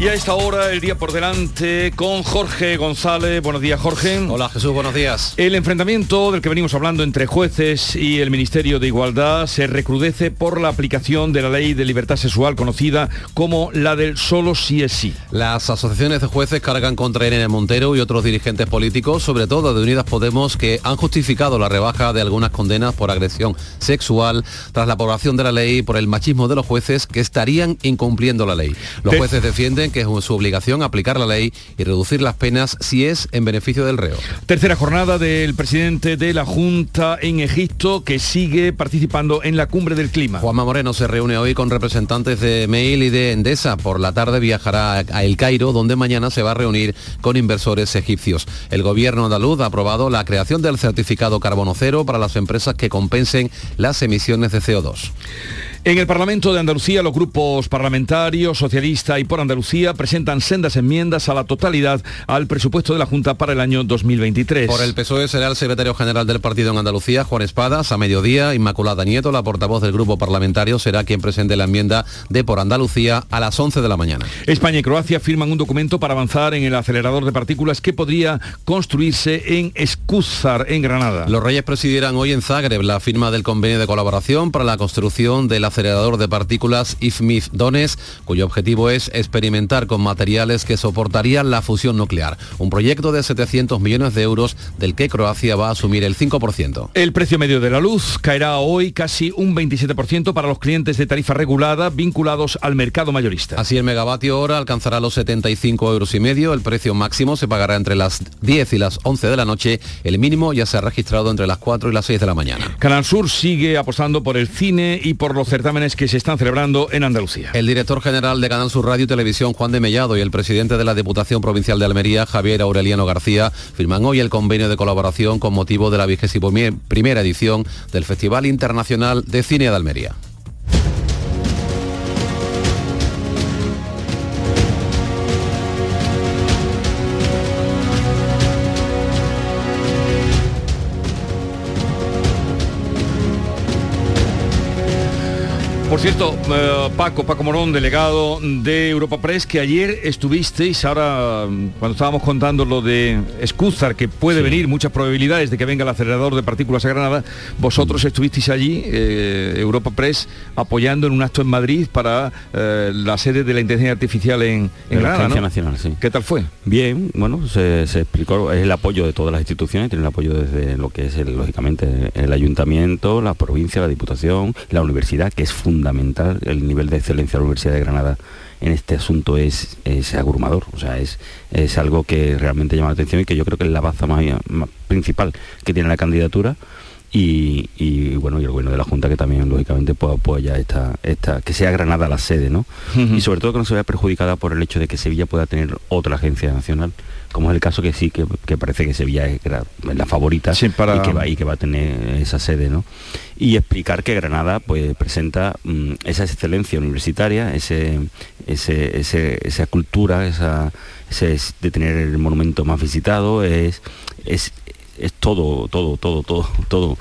Y a esta hora, el día por delante, con Jorge González. Buenos días, Jorge. Hola, Jesús, buenos días. El enfrentamiento del que venimos hablando entre jueces y el Ministerio de Igualdad se recrudece por la aplicación de la ley de libertad sexual conocida como la del solo sí es sí. Las asociaciones de jueces cargan contra Irene Montero y otros dirigentes políticos, sobre todo de Unidas Podemos, que han justificado la rebaja de algunas condenas por agresión sexual tras la aprobación de la ley por el machismo de los jueces que estarían incumpliendo la ley. Los jueces defienden que es su obligación aplicar la ley y reducir las penas si es en beneficio del reo. Tercera jornada del presidente de la Junta en Egipto que sigue participando en la cumbre del clima. Juanma Moreno se reúne hoy con representantes de Mail y de Endesa. Por la tarde viajará a El Cairo, donde mañana se va a reunir con inversores egipcios. El gobierno andaluz ha aprobado la creación del certificado carbono cero para las empresas que compensen las emisiones de CO2. En el Parlamento de Andalucía, los grupos parlamentarios, socialista y por Andalucía, presentan sendas enmiendas a la totalidad al presupuesto de la Junta para el año 2023. Por el PSOE será el secretario general del partido en Andalucía, Juan Espadas, a mediodía. Inmaculada Nieto, la portavoz del grupo parlamentario, será quien presente la enmienda de por Andalucía a las 11 de la mañana. España y Croacia firman un documento para avanzar en el acelerador de partículas que podría construirse en Escúzar, en Granada. Los Reyes presidirán hoy en Zagreb la firma del convenio de colaboración para la construcción de la acelerador de partículas IFMIF Dones, cuyo objetivo es experimentar con materiales que soportarían la fusión nuclear. Un proyecto de 700 millones de euros del que Croacia va a asumir el 5%. El precio medio de la luz caerá hoy casi un 27% para los clientes de tarifa regulada vinculados al mercado mayorista. Así el megavatio hora alcanzará los 75 euros y medio. El precio máximo se pagará entre las 10 y las 11 de la noche. El mínimo ya se ha registrado entre las 4 y las 6 de la mañana. Canal Sur sigue apostando por el cine y por los que se están celebrando en Andalucía. El director general de Canal Sur Radio y Televisión, Juan de Mellado, y el presidente de la Diputación Provincial de Almería, Javier Aureliano García, firman hoy el convenio de colaboración con motivo de la vigésimo primera edición del Festival Internacional de Cine de Almería. Por cierto, eh, Paco, Paco Morón, delegado de Europa Press, que ayer estuvisteis, ahora cuando estábamos contando lo de Escúzar, que puede venir muchas probabilidades de que venga el acelerador de partículas a Granada, vosotros estuvisteis allí, eh, Europa Press, apoyando en un acto en Madrid para eh, la sede de la inteligencia artificial en, en Granada. ¿no? Nacional, sí. ¿Qué tal fue? Bien, bueno, se, se, explicó, es el apoyo de todas las instituciones, tiene el apoyo desde lo que es, el, lógicamente, el ayuntamiento, la provincia, la diputación, la universidad, que es fundamental fundamental. El nivel de excelencia de la Universidad de Granada en este asunto es, es abrumador, o sea, es, es algo que realmente llama la atención y que yo creo que es la baza más, principal que tiene la candidatura. Y, y, bueno y el gobierno de la junta que también lógicamente pues, apoya esta esta que sea Granada la sede no y sobre todo que no se vea perjudicada por el hecho de que Sevilla pueda tener otra agencia nacional como es el caso que sí, que, parece que Sevilla es la favorita y, que va, y que va a tener esa sede, ¿no? Y explicar que Granada pues presenta mm, esa excelencia universitaria, ese, esa cultura, esa, ese de tener el monumento más visitado, es, es, es todo, todo, todo, todo, todo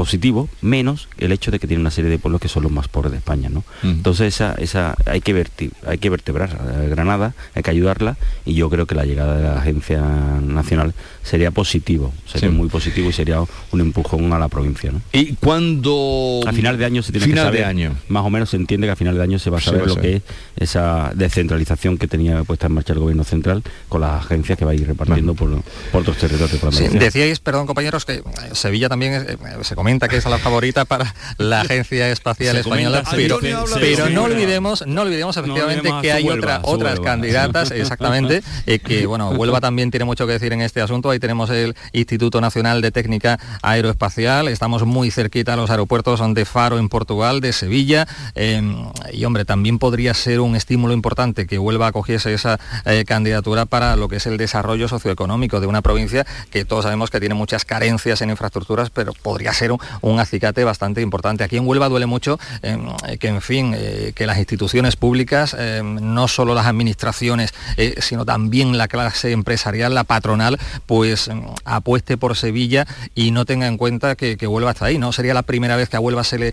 positivo, menos el hecho de que tiene una serie de pueblos que son los más pobres de España, ¿no? Entonces esa, esa hay que hay que vertebrar a Granada, hay que ayudarla y yo creo que la llegada de la agencia nacional sería positivo, sería muy positivo y sería un empujón a la provincia, ¿no? Y cuando a final de año se tiene final que saber, de año. más o menos se entiende que a final de año se va a saber lo que es esa descentralización que tenía puesta en marcha el gobierno central con las agencias que va a ir repartiendo por, por, otros territorios. Por sí, decíais, perdón compañeros, que Sevilla también eh, se comenta que es la favorita para la Agencia Espacial Española, pero, pero no olvidemos, no olvidemos efectivamente que hay otra, otras candidatas, exactamente, eh, que bueno, Huelva también tiene mucho que decir en este asunto. Ahí tenemos el Instituto Nacional de Técnica Aeroespacial, estamos muy cerquita a los aeropuertos de Faro en Portugal, de Sevilla, em, y hombre, también podría ser un estímulo importante que Huelva acogiese esa eh, candidatura para lo que es el desarrollo socioeconómico de una provincia que todos sabemos que tiene muchas carencias en infraestructuras, pero podría ser un acicate bastante importante. Aquí en Huelva duele mucho que, en fin, que las instituciones públicas, no solo las administraciones, sino también la clase empresarial, la patronal, pues apueste por Sevilla y no tenga en cuenta que, Huelva está ahí. No sería la primera vez que a Huelva se le,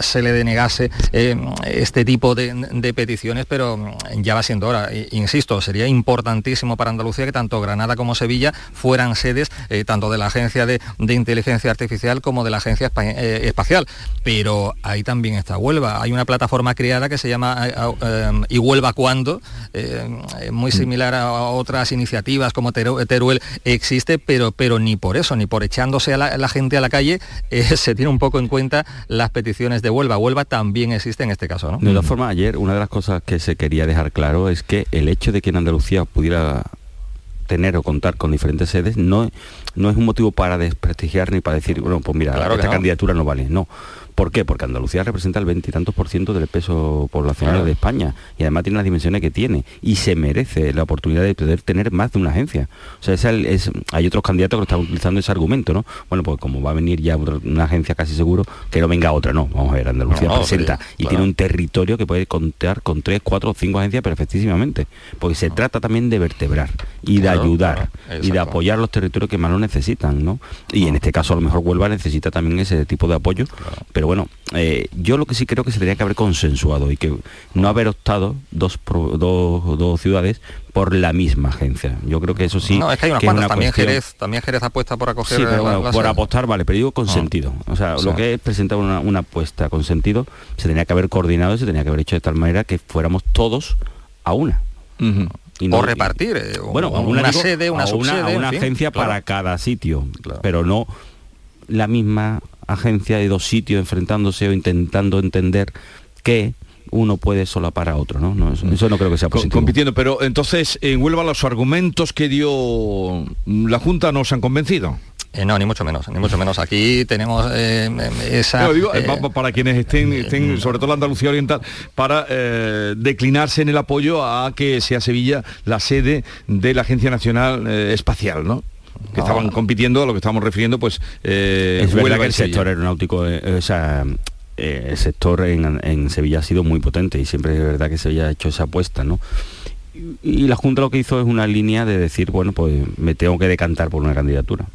se le denegase este tipo de, peticiones, pero ya va siendo hora. Insisto, sería importantísimo para Andalucía que tanto Granada como Sevilla fueran sedes eh, tanto de la Agencia de, Inteligencia Artificial de la Agencia eh, Espacial. Pero ahí también está Huelva. Hay una plataforma creada que se llama eh, ¿Y Huelva cuándo? muy mm. similar a otras iniciativas como Teruel existe, pero, pero ni por eso, ni por echándose a la, gente a la calle, se tiene un poco en cuenta las peticiones de Huelva. Huelva también existe en este caso. ¿no? De todas formas, ayer una de las cosas que se quería dejar claro es que el hecho de que en Andalucía pudiera tener o contar con diferentes sedes no, no es un motivo para desprestigiar ni para decir, bueno, pues mira, esta candidatura no vale. No, ¿Por qué? Porque Andalucía representa el veintitantos por ciento del peso poblacional de España y además tiene las dimensiones que tiene y se merece la oportunidad de poder tener más de una agencia. O sea, es, hay otros candidatos que están utilizando ese argumento, ¿no? Bueno, pues como va a venir ya una agencia casi seguro, que no venga otra, no. Vamos a ver, Andalucía presenta y tiene un territorio que puede contar con tres, cuatro o cinco agencias perfectísimamente. Porque se trata también de vertebrar y de ayudar y de apoyar los territorios que más lo necesitan, ¿no? Y en este caso a lo mejor Huelva necesita también ese tipo de apoyo, pero bueno, eh, yo lo que sí creo que se tendría que haber consensuado y que no haber optado dos, dos, ciudades por la misma agencia. Yo creo que eso sí. No, es que hay unas cuantas. también, Jerez, también Jerez apuesta por acoger. Sí, pero por apostar, vale, pero digo con ah. sentido. O sea, lo que es presentar una, apuesta con sentido se tenía que haber coordinado y se tenía que haber hecho de tal manera que fuéramos todos a una. o repartir, eh, bueno, una, sede, una subsede, una, agencia para cada sitio, pero no la misma agencia de dos sitios enfrentándose o intentando entender que uno puede solapar a otro, ¿no? eso, no creo que sea positivo. Compitiendo, pero entonces en Huelva los argumentos que dio la Junta no se han convencido. Eh, no, ni mucho menos, ni mucho menos. Aquí tenemos eh, esa... Eh, para quienes estén, estén, sobre todo la Andalucía Oriental, para declinarse en el apoyo a que sea Sevilla la sede de la Agencia Nacional Espacial, ¿no? Que estaban compitiendo, a lo que estamos refiriendo, pues... Eh, es verdad que el sector aeronáutico, eh, o sea, eh, el sector en, Sevilla ha sido muy potente y siempre es verdad que se había hecho esa apuesta, ¿no? Y, la Junta lo que hizo es una línea de decir, bueno, pues me tengo que decantar por una candidatura.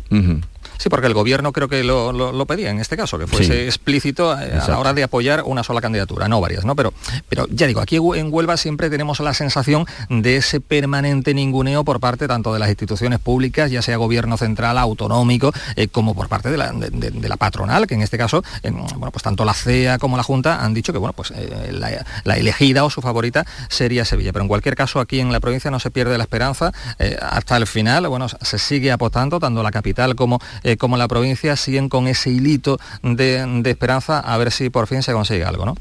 Sí, porque el gobierno creo que lo, pedía en este caso, que fuese explícito eh, a la hora de apoyar una sola candidatura, no varias, ¿no? Pero, pero ya digo, aquí en Huelva siempre tenemos la sensación de ese permanente ninguneo por parte tanto de las instituciones públicas, ya sea gobierno central, autonómico, eh, como por parte de la, de, la, patronal, que en este caso, bueno, pues tanto la CEA como la Junta han dicho que, bueno, pues eh, la, elegida o su favorita sería Sevilla. Pero en cualquier caso, aquí en la provincia no se pierde la esperanza hasta el final, bueno, se sigue apostando tanto la capital como eh, como la provincia siguen con ese hilito de, esperanza a ver si por fin se consigue algo, ¿no?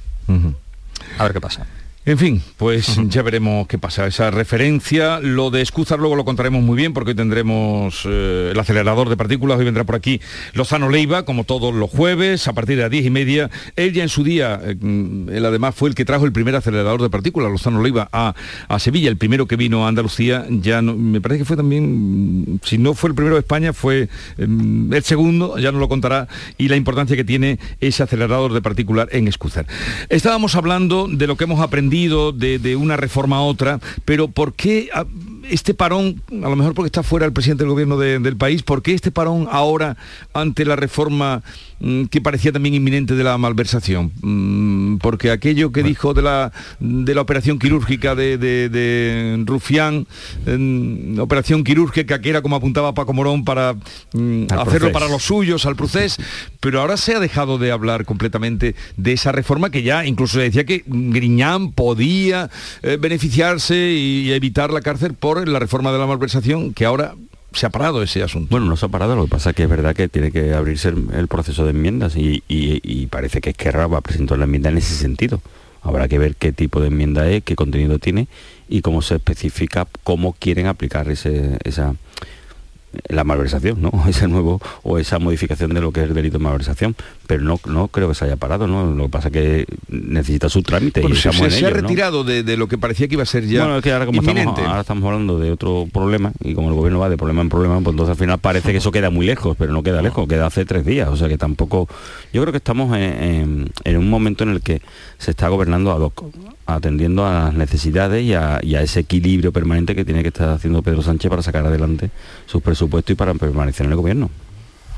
A ver qué pasa. En fin, pues ya veremos qué pasa. Esa referencia, lo de Escúzar luego lo contaremos muy bien porque hoy tendremos eh, el acelerador de partículas, hoy vendrá por aquí Lozano Leiva, como todos los jueves, a partir de las diez y media. Él ya en su día, eh, él además fue el que trajo el primer acelerador de partículas, Lozano Leiva, a, Sevilla, el primero que vino a Andalucía, ya me parece que fue también, si no fue el primero de España, fue em, el segundo, ya nos lo contará, y la importancia que tiene ese acelerador de partículas en Escúzar. Estábamos hablando de lo que hemos aprendido de, una reforma a otra, pero ¿por qué este parón, a lo mejor porque está fuera el presidente del gobierno del país, ¿por qué este parón ahora ante la reforma mm, que parecía también inminente de la malversación? Mm, porque aquello que dijo de la, de la operación quirúrgica de, Rufián, operación quirúrgica que era como apuntaba Paco Morón para mm, hacerlo para los suyos, al proceso, pero ahora se ha dejado de hablar completamente de esa reforma que ya incluso se decía que Griñán podía eh, beneficiarse y evitar la cárcel por la reforma de la malversación, que ahora se ha parado ese asunto. Bueno, no se ha parado, lo que pasa es que es verdad que tiene que abrirse el, proceso de enmiendas y, parece que Esquerra va a presentar la enmienda en ese sentido. Habrá que ver qué tipo de enmienda es, qué contenido tiene y cómo se especifica cómo quieren aplicar ese, esa la malversación, ¿no? Ese nuevo o esa modificación de lo que es el delito de malversación. Pero no, no creo que se haya parado, ¿no? Lo que pasa es que necesita su trámite y se, se ha retirado de, lo que parecía que iba a ser ya bueno, es que ahora como estamos, ahora estamos hablando de otro problema y como el gobierno va de problema en problema, pues entonces al final parece que eso queda muy lejos, pero no queda lejos, queda hace tres días, o sea que tampoco... Yo creo que estamos en, un momento en el que se está gobernando a loco, atendiendo a las necesidades y a, y a ese equilibrio permanente que tiene que estar haciendo Pedro Sánchez para sacar adelante sus presupuestos y para permanecer en el gobierno.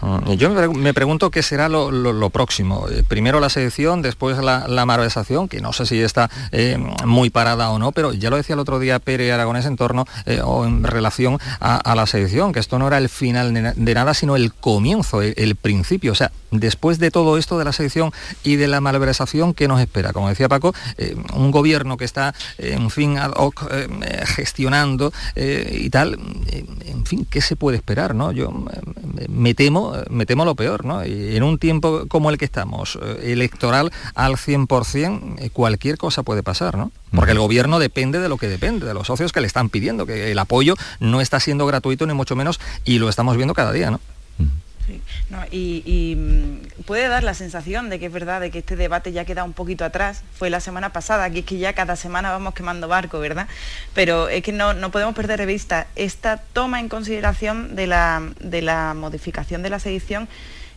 Mm, yo me pregunto qué será lo, próximo. Eh, primero la selección, después la, malversación, que no sé si está eh, muy parada o no, pero ya lo decía el otro día Pere Aragonés en torno eh, o en relación a, la selección, que esto no era el final de, nada, sino el comienzo, el, principio. O sea, después de todo esto de la selección y de la malversación, ¿qué nos espera? Como decía Paco, un gobierno que está, en fin, ad hoc, gestionando y tal, en fin, ¿qué se puede esperar? ¿no? Yo me temo me temo lo peor, ¿no? Y en un tiempo como el que estamos, eh, electoral al 100%, eh, cualquier cosa puede pasar, ¿no? Porque el gobierno depende de lo que depende, de los socios que le están pidiendo, que el apoyo no está siendo gratuito ni mucho menos y lo estamos viendo cada día, ¿no? Y, mm, puede dar la sensación de que es verdad, de que este debate ya queda un poquito atrás. Fue la semana pasada, aquí es que ya cada semana vamos quemando barco, ¿verdad? Pero es que no, podemos perder de vista esta toma en consideración de la, de la modificación de la sedición.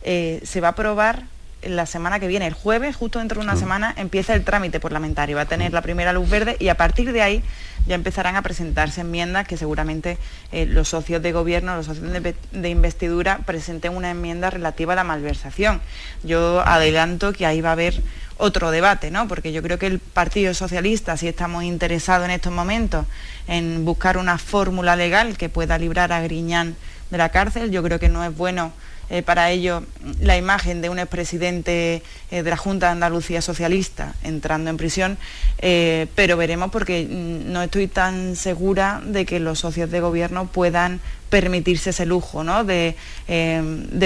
Eh, se va a aprobar la semana que viene, el jueves, justo dentro de una semana, empieza el trámite parlamentario. Va a tener la primera luz verde y a partir de ahí ya empezarán a presentarse enmiendas que seguramente eh, los socios de gobierno, los socios de, investidura presenten una enmienda relativa a la malversación. Yo adelanto que ahí va a haber otro debate, ¿no? Porque yo creo que el Partido Socialista, si estamos interesados en estos momentos en buscar una fórmula legal que pueda librar a Griñán de la cárcel, yo creo que no es bueno eh, para ello la imagen de un expresidente eh, de la Junta de Andalucía Socialista entrando en prisión, eh, pero veremos porque mm, no estoy tan segura de que los socios de gobierno puedan permitirse ese lujo de,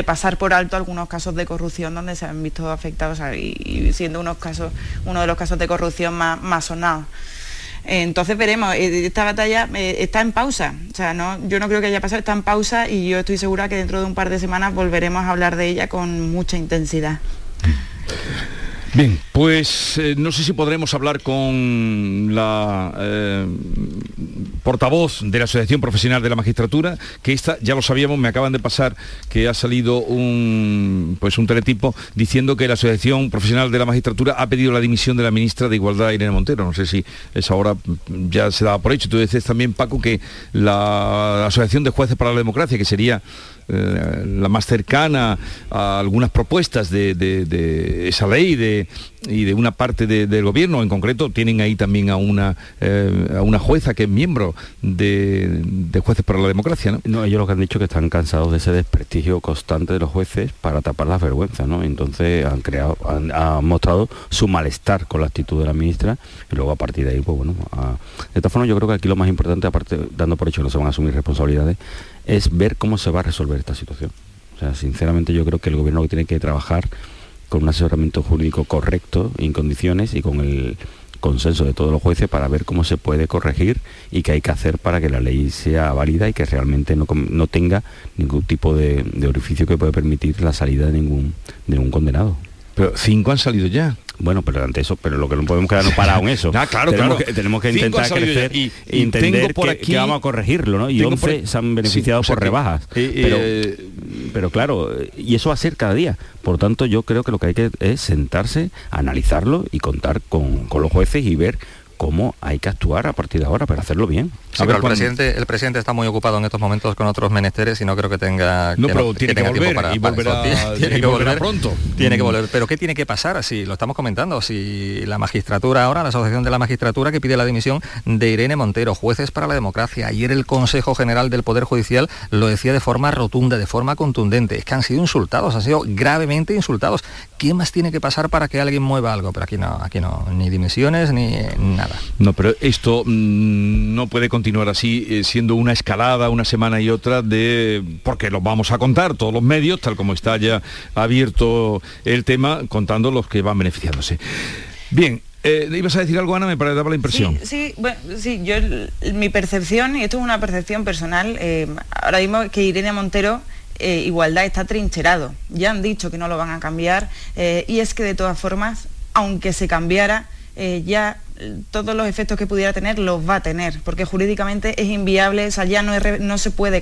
pasar por alto algunos casos de corrupción donde se han visto afectados y, siendo unos casos, uno de los casos de corrupción más, más sonados. Entonces veremos, eh, esta batalla eh, está en pausa, o sea, no, yo no creo que haya pasado, está en pausa y yo estoy segura que dentro de un par de semanas volveremos a hablar de ella con mucha intensidad. Bien, pues eh, no sé si podremos hablar con la eh, portavoz de la Asociación Profesional de la Magistratura, que esta, ya lo sabíamos, me acaban de pasar que ha salido un, pues un teletipo diciendo que la Asociación Profesional de la Magistratura ha pedido la dimisión de la ministra de Igualdad, Irene Montero. No sé si es ahora ya se daba por hecho. Tú dices también, Paco, que la Asociación de Jueces para la Democracia, que sería eh, la más cercana a algunas propuestas de, esa ley de, y de una parte del gobierno, en concreto tienen ahí también a una, eh, a una jueza que es miembro de, Jueces para la Democracia. ¿no? ellos lo que han dicho que están cansados de ese desprestigio constante de los jueces para tapar las vergüenzas, ¿no? Entonces han creado, han, mostrado su malestar con la actitud de la ministra y luego a partir de ahí, pues bueno, de esta forma yo creo que aquí lo más importante, aparte dando por hecho que no se van a asumir responsabilidades, es ver cómo se va a resolver esta situación. O sea, sinceramente yo creo que el gobierno tiene que trabajar con un asesoramiento jurídico correcto, en condiciones y con el consenso de todos los jueces para ver cómo se puede corregir y qué hay que hacer para que la ley sea válida y que realmente no, tenga ningún tipo de, orificio que pueda permitir la salida de ningún, de ningún condenado. Pero cinco han salido ya. Bueno, pero ante eso, pero lo que no podemos quedarnos parados en eso. Ah, claro, tenemos claro. Que, tenemos que intentar crecer y, entender por aquí, que, vamos a corregirlo, ¿no? Y 11 se han beneficiado por rebajas. pero, eh, pero claro, y eso va a ser cada día. Por tanto, yo creo que lo que hay que es sentarse, analizarlo y contar con, con los jueces y ver cómo hay que actuar a partir de ahora para hacerlo bien. el, presidente, el presidente está muy ocupado en estos momentos con otros menesteres y no creo que tenga no, pero tiene que, volver y volverá, tiene, que volver pronto. Tiene que volver. Pero ¿qué tiene que pasar? Si lo estamos comentando, si la magistratura ahora, la Asociación de la Magistratura que pide la dimisión de Irene Montero, jueces para la democracia. Ayer el Consejo General del Poder Judicial lo decía de forma rotunda, de forma contundente. Es que han sido insultados, han sido gravemente insultados. ¿Qué más tiene que pasar para que alguien mueva algo? Pero aquí no, aquí no, ni dimisiones ni nada. No, pero esto mm, no puede continuar así, eh, siendo una escalada una semana y otra de, porque lo vamos a contar todos los medios, tal como está ya abierto el tema, contando los que van beneficiándose. Bien, eh, ¿Ibas a decir algo, Ana? Me parece daba la impresión. Sí, bueno, sí yo, mi percepción, y esto es una percepción personal, eh, ahora mismo que Irene Montero eh, igualdad está trincherado. Ya han dicho que no lo van a cambiar y es que de todas formas, aunque se cambiara, ya todos los efectos que pudiera tener los va a tener, porque jurídicamente es inviable, o sea, ya no, no se puede,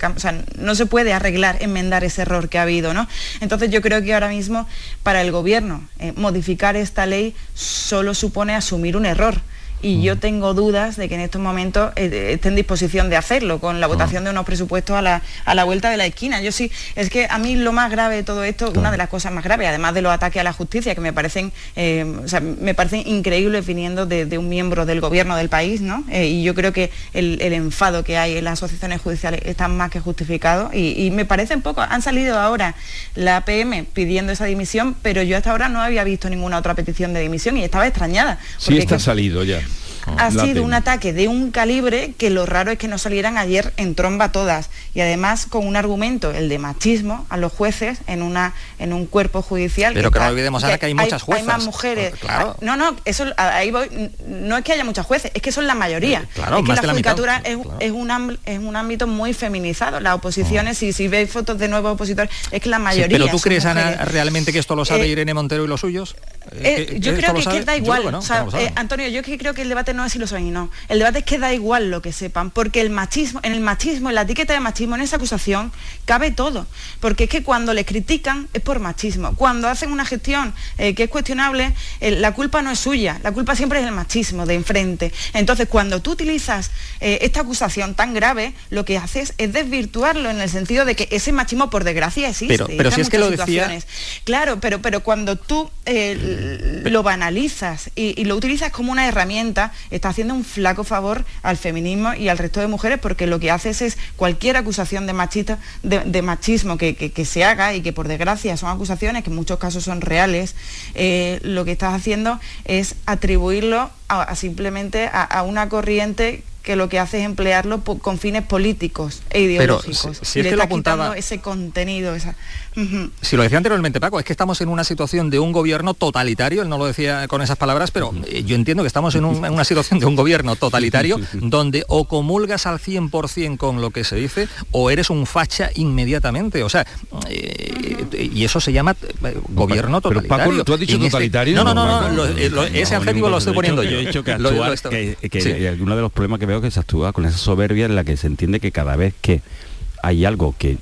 no se puede arreglar, enmendar ese error que ha habido, ¿no? Entonces yo creo que ahora mismo para el gobierno modificar esta ley solo supone asumir un error y yo tengo dudas de que en estos momentos eh, esté en disposición de hacerlo con la votación de unos presupuestos a la, vuelta de la esquina. Yo sí, es que a mí lo más grave de todo esto, una de las cosas más graves, además de los ataques a la justicia, que me parecen, eh, me parecen increíbles viniendo de, un miembro del gobierno del país, ¿no? Eh, y yo creo que el, enfado que hay en las asociaciones judiciales está más que justificado y, me parece un poco, han salido ahora la APM pidiendo esa dimisión, pero yo hasta ahora no había visto ninguna otra petición de dimisión y estaba extrañada. Sí está salido ya ha sido un ataque de un calibre que lo raro es que no salieran ayer en tromba todas y además con un argumento, el de machismo, a los jueces en, una, en un cuerpo judicial. Pero que, no olvidemos ahora que, hay muchas jueces. Hay más mujeres. Ah, no, no, eso ahí voy, no es que haya muchas jueces, es que son la mayoría. Eh, claro, es que la judicatura es, un, es un ámbito muy feminizado. Las oposiciones, si, si veis fotos de nuevos opositores, es que la mayoría. pero tú crees, Ana, realmente que esto lo sabe eh, Irene Montero y los suyos? Eh, yo creo que, da igual. Antonio, yo creo que el debate no es si lo saben y no. El debate es que da igual lo que sepan, porque el machismo, en el machismo, en la etiqueta de machismo, en esa acusación, cabe todo. Porque es que cuando le critican es por machismo. Cuando hacen una gestión eh, que es cuestionable, eh, la culpa no es suya, la culpa siempre es el machismo de enfrente. Entonces, cuando tú utilizas esta acusación tan grave, lo que haces es desvirtuarlo en el sentido de que ese machismo, por desgracia, existe. Pero, pero si es que lo decía... Claro, pero, pero cuando tú lo banalizas y, lo utilizas como una herramienta, está haciendo un flaco favor al feminismo y al resto de mujeres porque lo que haces es cualquier acusación de, machista, de, machismo que, se haga y que por desgracia son acusaciones que en muchos casos son reales, eh, lo que estás haciendo es atribuirlo a, simplemente a una corriente que lo que hace es emplearlo con fines políticos e ideológicos. si, es que lo apuntaba, ese contenido. Esa... Si lo decía anteriormente Paco, es que estamos en una situación de un gobierno totalitario, él no lo decía con esas palabras, pero eh, yo entiendo que estamos en, una situación de un gobierno totalitario donde o comulgas al 100% con lo que se dice o eres un facha inmediatamente. O sea, eh, y eso se llama eh, gobierno totalitario. Pero Paco, ¿tú has dicho este totalitario? No, no, no, ese adjetivo lo estoy poniendo yo. He dicho que, que, uno de los problemas que que se actúa con esa soberbia en la que se entiende que cada vez que hay algo que,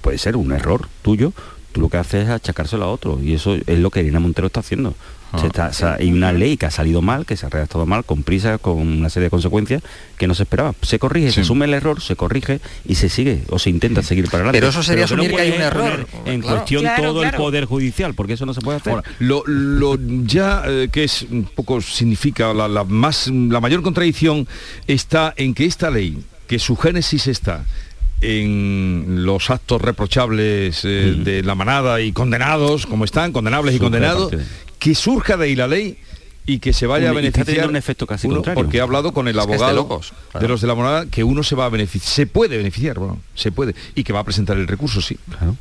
puede ser un error tuyo, tú lo que haces es achacárselo a otro. Y eso es lo que Irina Montero está haciendo. Ah. hay una ley que ha salido mal, que se ha redactado mal, con prisa, con una serie de consecuencias que no se esperaba. Se corrige, se asume el error, se corrige y se sigue o se intenta seguir para adelante. Pero eso sería asumir que hay un error. En cuestión todo el poder judicial, porque eso no se puede hacer. lo, ya eh, que es un poco significa la, más la mayor contradicción está en que esta ley, que su génesis está en los actos reprochables eh, de la manada y condenados, como están, condenables y condenados, que surja de ahí la ley y que se vaya a beneficiar un efecto casi contrario. porque he hablado con el abogado de, los de la moneda que uno se va a beneficiar se puede beneficiar bueno, se puede y que va a presentar el recurso sí claro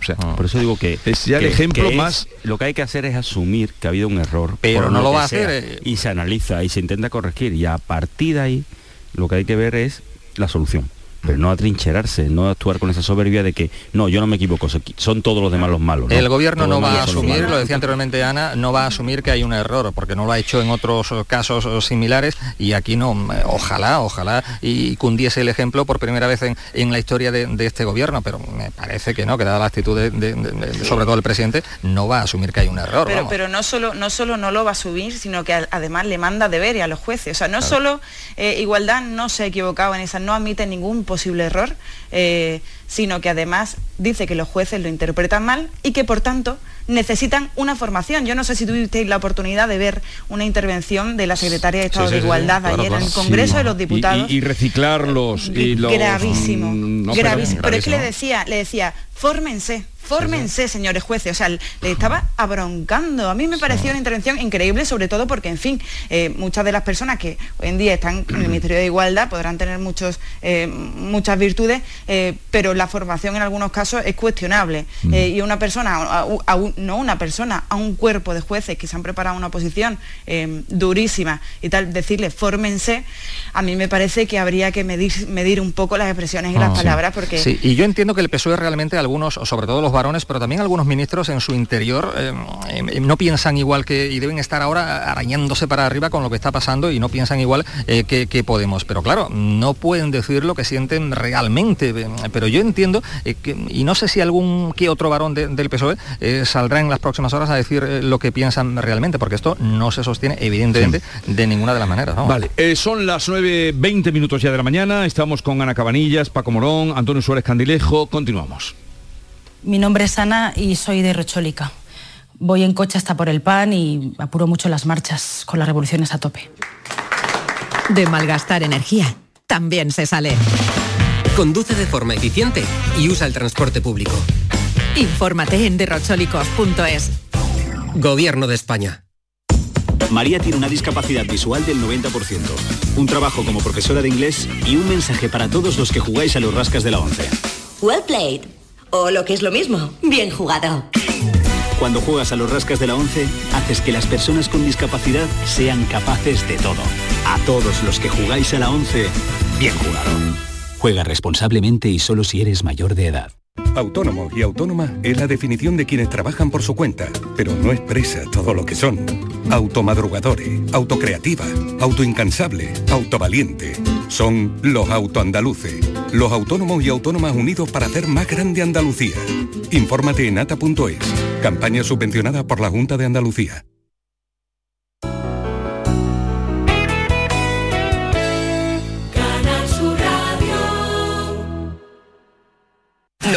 o sea, ah. por eso digo que es ya el ejemplo más lo que hay que hacer es asumir que ha habido un error pero no lo, va a hacer eh. y se analiza y se intenta corregir y a partir de ahí lo que hay que ver es la solución pero no atrincherarse, no actuar con esa soberbia de que no, yo no me equivoco, son todos los demás los malos. El gobierno no va a asumir, lo decía anteriormente Ana, no va a asumir que hay un error, porque no lo ha hecho en otros casos similares y aquí no, ojalá, ojalá y cundiese el ejemplo por primera vez en, la historia de, este gobierno, pero me parece que no, que dada la actitud de, sobre todo el presidente, no va a asumir que hay un error. Pero, pero no, solo, no solo no lo va a asumir, sino que además le manda deber a los jueces. O sea, no solo eh, igualdad no se ha equivocado en esa, no admite ningún posible error, eh, sino que además dice que los jueces lo interpretan mal y que por tanto necesitan una formación. Yo no sé si tuvisteis la oportunidad de ver una intervención de la secretaria de Estado de Igualdad ayer en el Congreso de los Diputados. Y, reciclarlos. Y gravísimo, mm, gravísimo. Pero, es que le decía, le decía, fórmense, Fórmense, señores jueces. O sea, le estaba abroncando. A mí me pareció una intervención increíble, sobre todo porque, en fin, eh, muchas de las personas que hoy en día están en el Ministerio de Igualdad podrán tener muchos, eh, muchas virtudes, eh, pero la formación en algunos casos es cuestionable. Mm. Eh, y una persona, no una persona, a un cuerpo de jueces que se han preparado una posición eh, durísima y tal, decirle fórmense, a mí me parece que habría que medir, medir un poco las expresiones y las ah, palabras porque... Sí, y yo entiendo que el PSOE realmente algunos, sobre todo los varones, pero también algunos ministros en su interior no piensan igual que y deben estar ahora arañándose para arriba con lo que está pasando y no piensan igual que, que Podemos. Pero claro, no pueden decir lo que sienten realmente. Pero yo entiendo, eh, que, y no sé si algún que otro varón del PSOE eh, saldrá en las próximas horas a decir eh, lo que piensan realmente, porque esto no se sostiene evidentemente de ninguna de las maneras. Vale, son las 9.20 minutos ya de la mañana, estamos con Ana Cabanillas, Paco Morón, Antonio Suárez Candilejo, continuamos. Mi nombre es Ana y soy de Rochólica. Voy en coche hasta por el pan y apuro mucho las marchas con las revoluciones a tope. De malgastar energía también se sale. Conduce de forma eficiente y usa el transporte público. Infórmate en derrochólicos.es. Gobierno de España. María tiene una discapacidad visual del 90%, un trabajo como profesora de inglés y un mensaje para todos los que jugáis a los rascas de la 11. Well played. O lo que es lo mismo, bien jugado. Cuando juegas a los rascas de la 11, haces que las personas con discapacidad sean capaces de todo. A todos los que jugáis a la 11, bien jugado. Juega responsablemente y solo si eres mayor de edad. Autónomo y autónoma es la definición de quienes trabajan por su cuenta, pero no expresa todo lo que son. Automadrugadores, autocreativa, autoincansable, autovaliente. Son los autoandaluces, los autónomos y autónomas unidos para hacer más grande Andalucía. Infórmate en ata.es, campaña subvencionada por la Junta de Andalucía.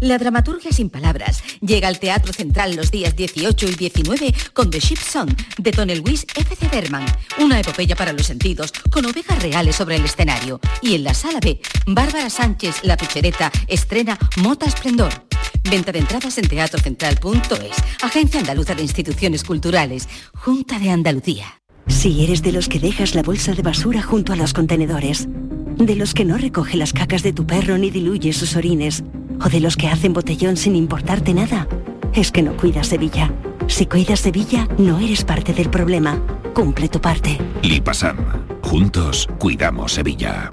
La dramaturgia sin palabras llega al Teatro Central los días 18 y 19 con The Ship Song de Tony Luis F.C. Berman, una epopeya para los sentidos con ovejas reales sobre el escenario. Y en la sala B, Bárbara Sánchez, la pichereta, estrena Mota Esplendor. Venta de entradas en teatrocentral.es, Agencia Andaluza de Instituciones Culturales, Junta de Andalucía. Si eres de los que dejas la bolsa de basura junto a los contenedores, de los que no recoge las cacas de tu perro ni diluye sus orines, o de los que hacen botellón sin importarte nada, es que no cuidas Sevilla. Si cuidas Sevilla, no eres parte del problema. Cumple tu parte. Lipasam. Juntos cuidamos Sevilla.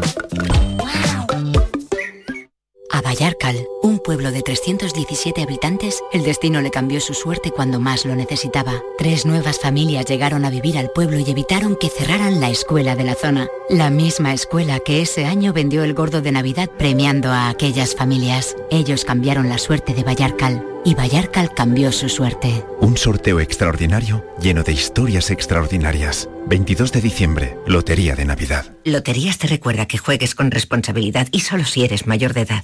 Vallarcal, un pueblo de 317 habitantes, el destino le cambió su suerte cuando más lo necesitaba. Tres nuevas familias llegaron a vivir al pueblo y evitaron que cerraran la escuela de la zona. La misma escuela que ese año vendió el gordo de Navidad premiando a aquellas familias. Ellos cambiaron la suerte de Vallarcal y Vallarcal cambió su suerte. Un sorteo extraordinario lleno de historias extraordinarias. 22 de diciembre, Lotería de Navidad. Loterías te recuerda que juegues con responsabilidad y solo si eres mayor de edad.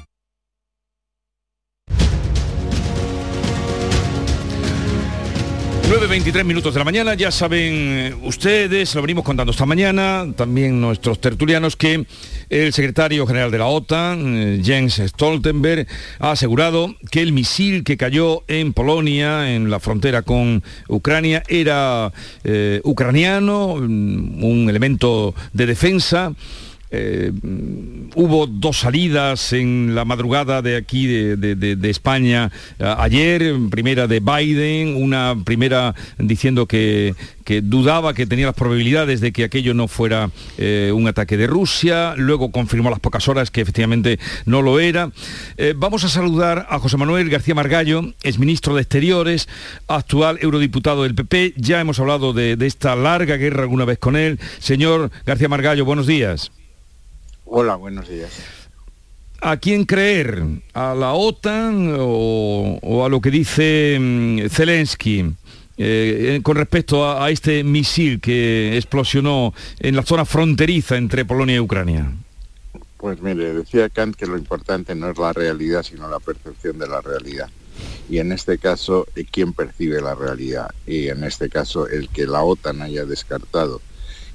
9.23 minutos de la mañana, ya saben eh, ustedes, lo venimos contando esta mañana, también nuestros tertulianos, que el secretario general de la OTAN, eh, Jens Stoltenberg, ha asegurado que el misil que cayó en Polonia, en la frontera con Ucrania, era eh, ucraniano, mm, un elemento de defensa eh, hubo dos salidas en la madrugada de aquí de, España ayer, primera de Biden, una primera diciendo que, dudaba que tenía las probabilidades de que aquello no fuera un ataque de Rusia, luego confirmó a las pocas horas que efectivamente no lo era. vamos a saludar a José Manuel García Margallo, es ministro de Exteriores, actual eurodiputado del PP. Ya hemos hablado de, esta larga guerra alguna vez con él. Señor García Margallo, buenos días. Hola, buenos días. ¿A quién creer? ¿A la OTAN o, a lo que dice mm, Zelensky? Eh, con respecto a, este misil que explosionó en la zona fronteriza entre Polonia y Ucrania. Pues mire, decía Kant que lo importante no es la realidad, sino la percepción de la realidad. Y en este caso, eh, ¿quién percibe la realidad? Y en este caso, el que la OTAN haya descartado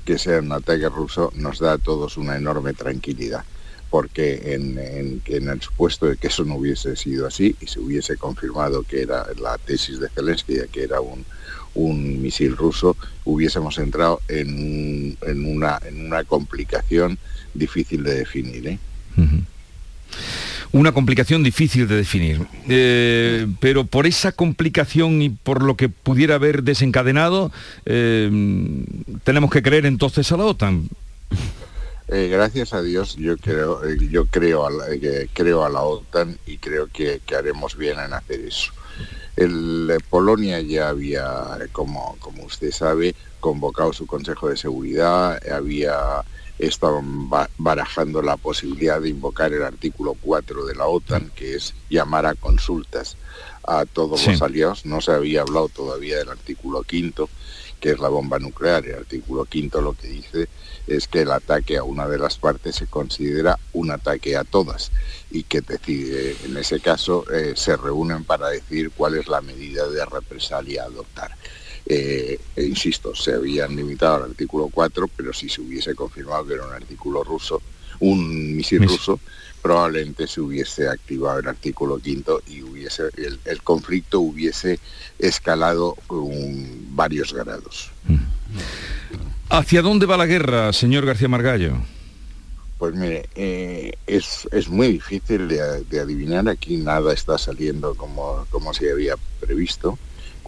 que sea un ataque ruso nos da a todos una enorme tranquilidad porque en, el supuesto de que eso no hubiese sido así y se hubiese confirmado que era la tesis de Zelensky, que era un, un misil ruso, hubiésemos entrado en, en, una, en una complicación difícil de definir. ¿eh? Una complicación difícil de definir. Eh, pero por esa complicación y por lo que pudiera haber desencadenado, eh, tenemos que creer entonces a la OTAN. gracias a Dios yo creo yo creo a la, creo a la OTAN y creo que, que, haremos bien en hacer eso. El, Polonia ya había, como, como usted sabe, convocado su Consejo de Seguridad, había estaban barajando la posibilidad de invocar el artículo 4 de la OTAN, que es llamar a consultas a todos los aliados. No se había hablado todavía del artículo 5 que es la bomba nuclear. El artículo 5 lo que dice es que el ataque a una de las partes se considera un ataque a todas y que decide, en ese caso eh, se reúnen para decir cuál es la medida de represalia a adoptar. Eh, e insisto, se habían limitado al artículo 4, pero si se hubiese confirmado que era un artículo ruso, un misil ruso, probablemente se hubiese activado el artículo 5 y hubiese el, conflicto hubiese escalado varios grados. ¿Hacia dónde va la guerra, señor García Margallo? Pues mire, eh, es, muy difícil de, de, adivinar, aquí nada está saliendo como, como se había previsto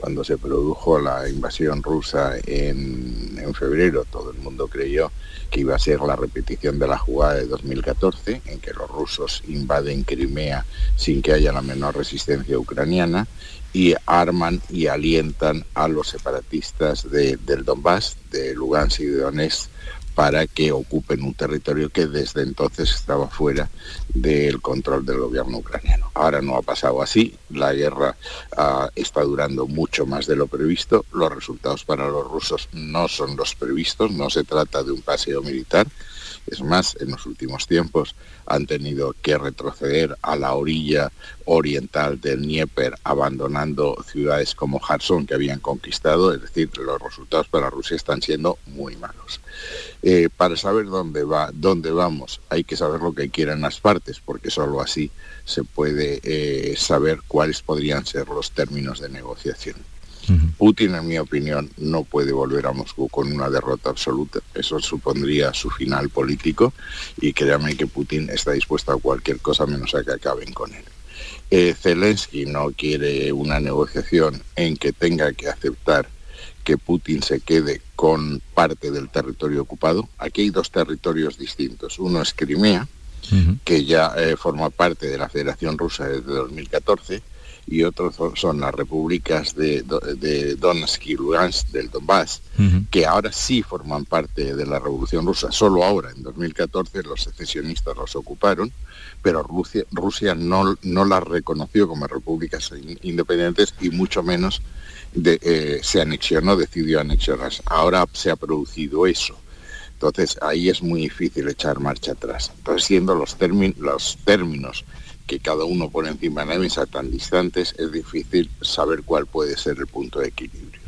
cuando se produjo la invasión rusa en, febrero, todo el mundo creyó que iba a ser la repetición de la jugada de 2014, en que los rusos invaden Crimea sin que haya la menor resistencia ucraniana y arman y alientan a los separatistas del Donbass, de Lugansk y de Donetsk, para que ocupen un territorio que desde entonces estaba fuera del control del gobierno ucraniano. Ahora no ha pasado así, la guerra ah, está durando mucho más de lo previsto, los resultados para los rusos no son los previstos, no se trata de un paseo militar, es más, en los últimos tiempos han tenido que retroceder a la orilla oriental del Dnieper, abandonando ciudades como Kherson que habían conquistado, es decir, los resultados para Rusia están siendo muy malos. Eh, para saber dónde va, dónde vamos, hay que saber lo que quieren las partes, porque solo así se puede eh, saber cuáles podrían ser los términos de negociación. Putin, en mi opinión, no puede volver a Moscú con una derrota absoluta. Eso supondría su final político y créame que Putin está dispuesto a cualquier cosa menos a que acaben con él. Eh, Zelensky no quiere una negociación en que tenga que aceptar que Putin se quede con parte del territorio ocupado. Aquí hay dos territorios distintos. Uno es Crimea, que ya eh, forma parte de la Federación Rusa desde 2014, y otros son las repúblicas de, de Donetsk y Lugansk del Donbass, que ahora sí forman parte de la Revolución Rusa. Solo ahora, en 2014, los secesionistas los ocuparon, pero Rusia, Rusia no, no las reconoció como repúblicas independientes y mucho menos eh, se anexionó, decidió anexionarlas. Ahora se ha producido eso. Entonces ahí es muy difícil echar marcha atrás. Entonces siendo los, los términos que cada uno pone encima de la mesa tan distantes, es difícil saber cuál puede ser el punto de equilibrio.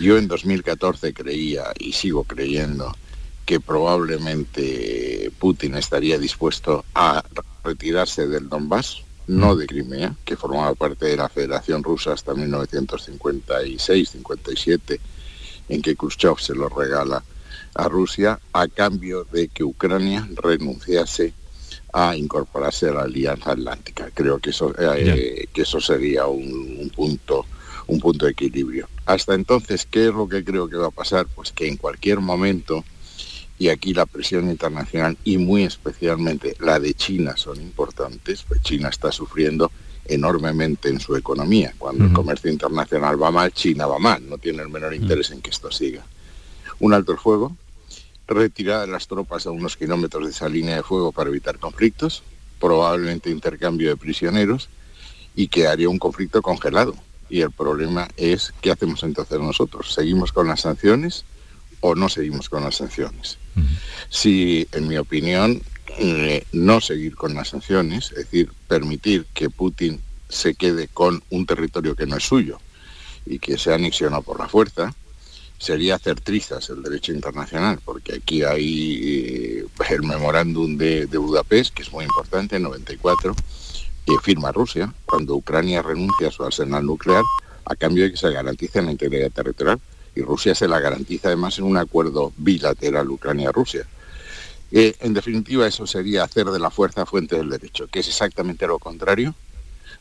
Yo en 2014 creía y sigo creyendo que probablemente Putin estaría dispuesto a retirarse del Donbass, no de Crimea, que formaba parte de la Federación Rusa hasta 1956-57, en que Khrushchev se lo regala a Rusia a cambio de que Ucrania renunciase a incorporarse a la Alianza Atlántica. Creo que eso, eh, que eso sería un, punto un punto de equilibrio. Hasta entonces, ¿qué es lo que creo que va a pasar? Pues que en cualquier momento, y aquí la presión internacional y muy especialmente la de China son importantes, pues China está sufriendo enormemente en su economía. Cuando el comercio internacional va mal, China va mal, no tiene el menor interés en que esto siga. Un alto el fuego, retirada de las tropas a unos kilómetros de esa línea de fuego para evitar conflictos, probablemente intercambio de prisioneros y quedaría un conflicto congelado. Y el problema es, ¿qué hacemos entonces nosotros? ¿Seguimos con las sanciones o no seguimos con las sanciones? Si, en mi opinión, eh, no seguir con las sanciones, es decir, permitir que Putin se quede con un territorio que no es suyo y que sea anexionado por la fuerza, sería hacer trizas el derecho internacional, porque aquí hay eh, el memorándum de, Budapest, que es muy importante, en 94, que firma Rusia cuando Ucrania renuncia a su arsenal nuclear a cambio de que se garantice la integridad territorial. Y Rusia se la garantiza además en un acuerdo bilateral Ucrania-Rusia. Eh, en definitiva, eso sería hacer de la fuerza fuente del derecho, que es exactamente lo contrario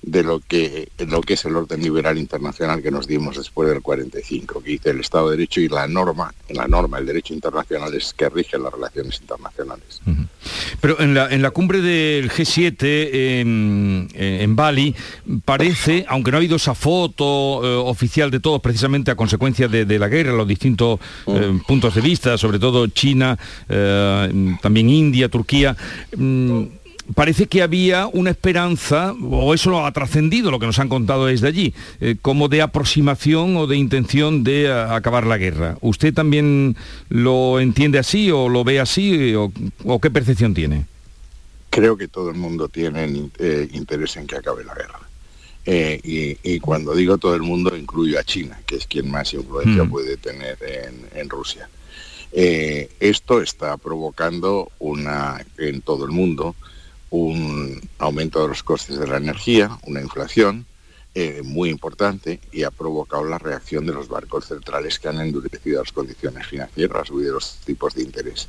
de lo que, lo que es el orden liberal internacional que nos dimos después del 45, que dice el Estado de Derecho y la norma, la norma el derecho internacional es que rige las relaciones internacionales. Pero en la, en la cumbre del G7 en, Bali parece, aunque no ha habido esa foto eh, oficial de todos precisamente a consecuencia de, la guerra, los distintos eh, mm. puntos de vista, sobre todo China, eh, también India, Turquía, mm, parece que había una esperanza, o eso lo ha trascendido, lo que nos han contado desde allí, eh, como de aproximación o de intención de acabar la guerra. ¿Usted también lo entiende así o lo ve así o, qué percepción tiene? Creo que todo el mundo tiene eh, interés en que acabe la guerra. Eh, y, cuando digo todo el mundo, incluyo a China, que es quien más influencia mm. puede tener en, Rusia. esto está provocando una en todo el mundo un aumento de los costes de la energía, una inflación eh, muy importante y ha provocado la reacción de los barcos centrales que han endurecido las condiciones financieras, subido los tipos de interés.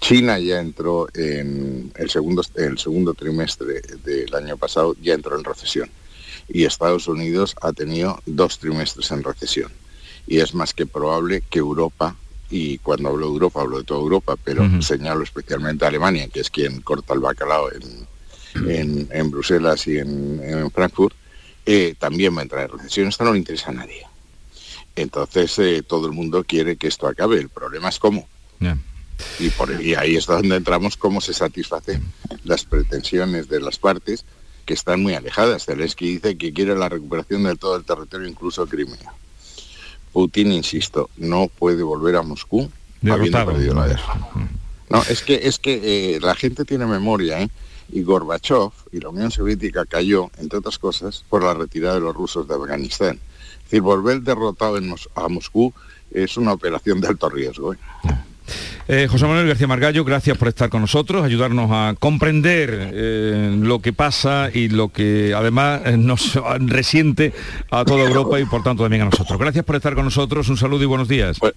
China ya entró en el segundo, el segundo trimestre del año pasado, ya entró en recesión. Y Estados Unidos ha tenido dos trimestres en recesión. Y es más que probable que Europa y cuando hablo de Europa hablo de toda Europa, pero señalo especialmente a Alemania, que es quien corta el bacalao en, en, Bruselas y en, Frankfurt, eh, también va a entrar en recesión. Esto no le interesa a nadie. Entonces eh, todo el mundo quiere que esto acabe. El problema es cómo. Y, por, y ahí es donde entramos cómo se satisfacen las pretensiones de las partes que están muy alejadas. Zelensky dice que quiere la recuperación de todo el territorio, incluso Crimea. Putin, insisto, no puede volver a Moscú habiendo perdido la guerra. No, es que, es que eh, la gente tiene memoria, ¿eh? Y Gorbachev y la Unión Soviética cayó, entre otras cosas, por la retirada de los rusos de Afganistán. Es decir, volver derrotado a Moscú es una operación de alto riesgo. ¿eh? Eh, José Manuel García Margallo, gracias por estar con nosotros, ayudarnos a comprender eh, lo que pasa y lo que además eh, nos resiente a toda Europa y por tanto también a nosotros. Gracias por estar con nosotros, un saludo y buenos días. Pues,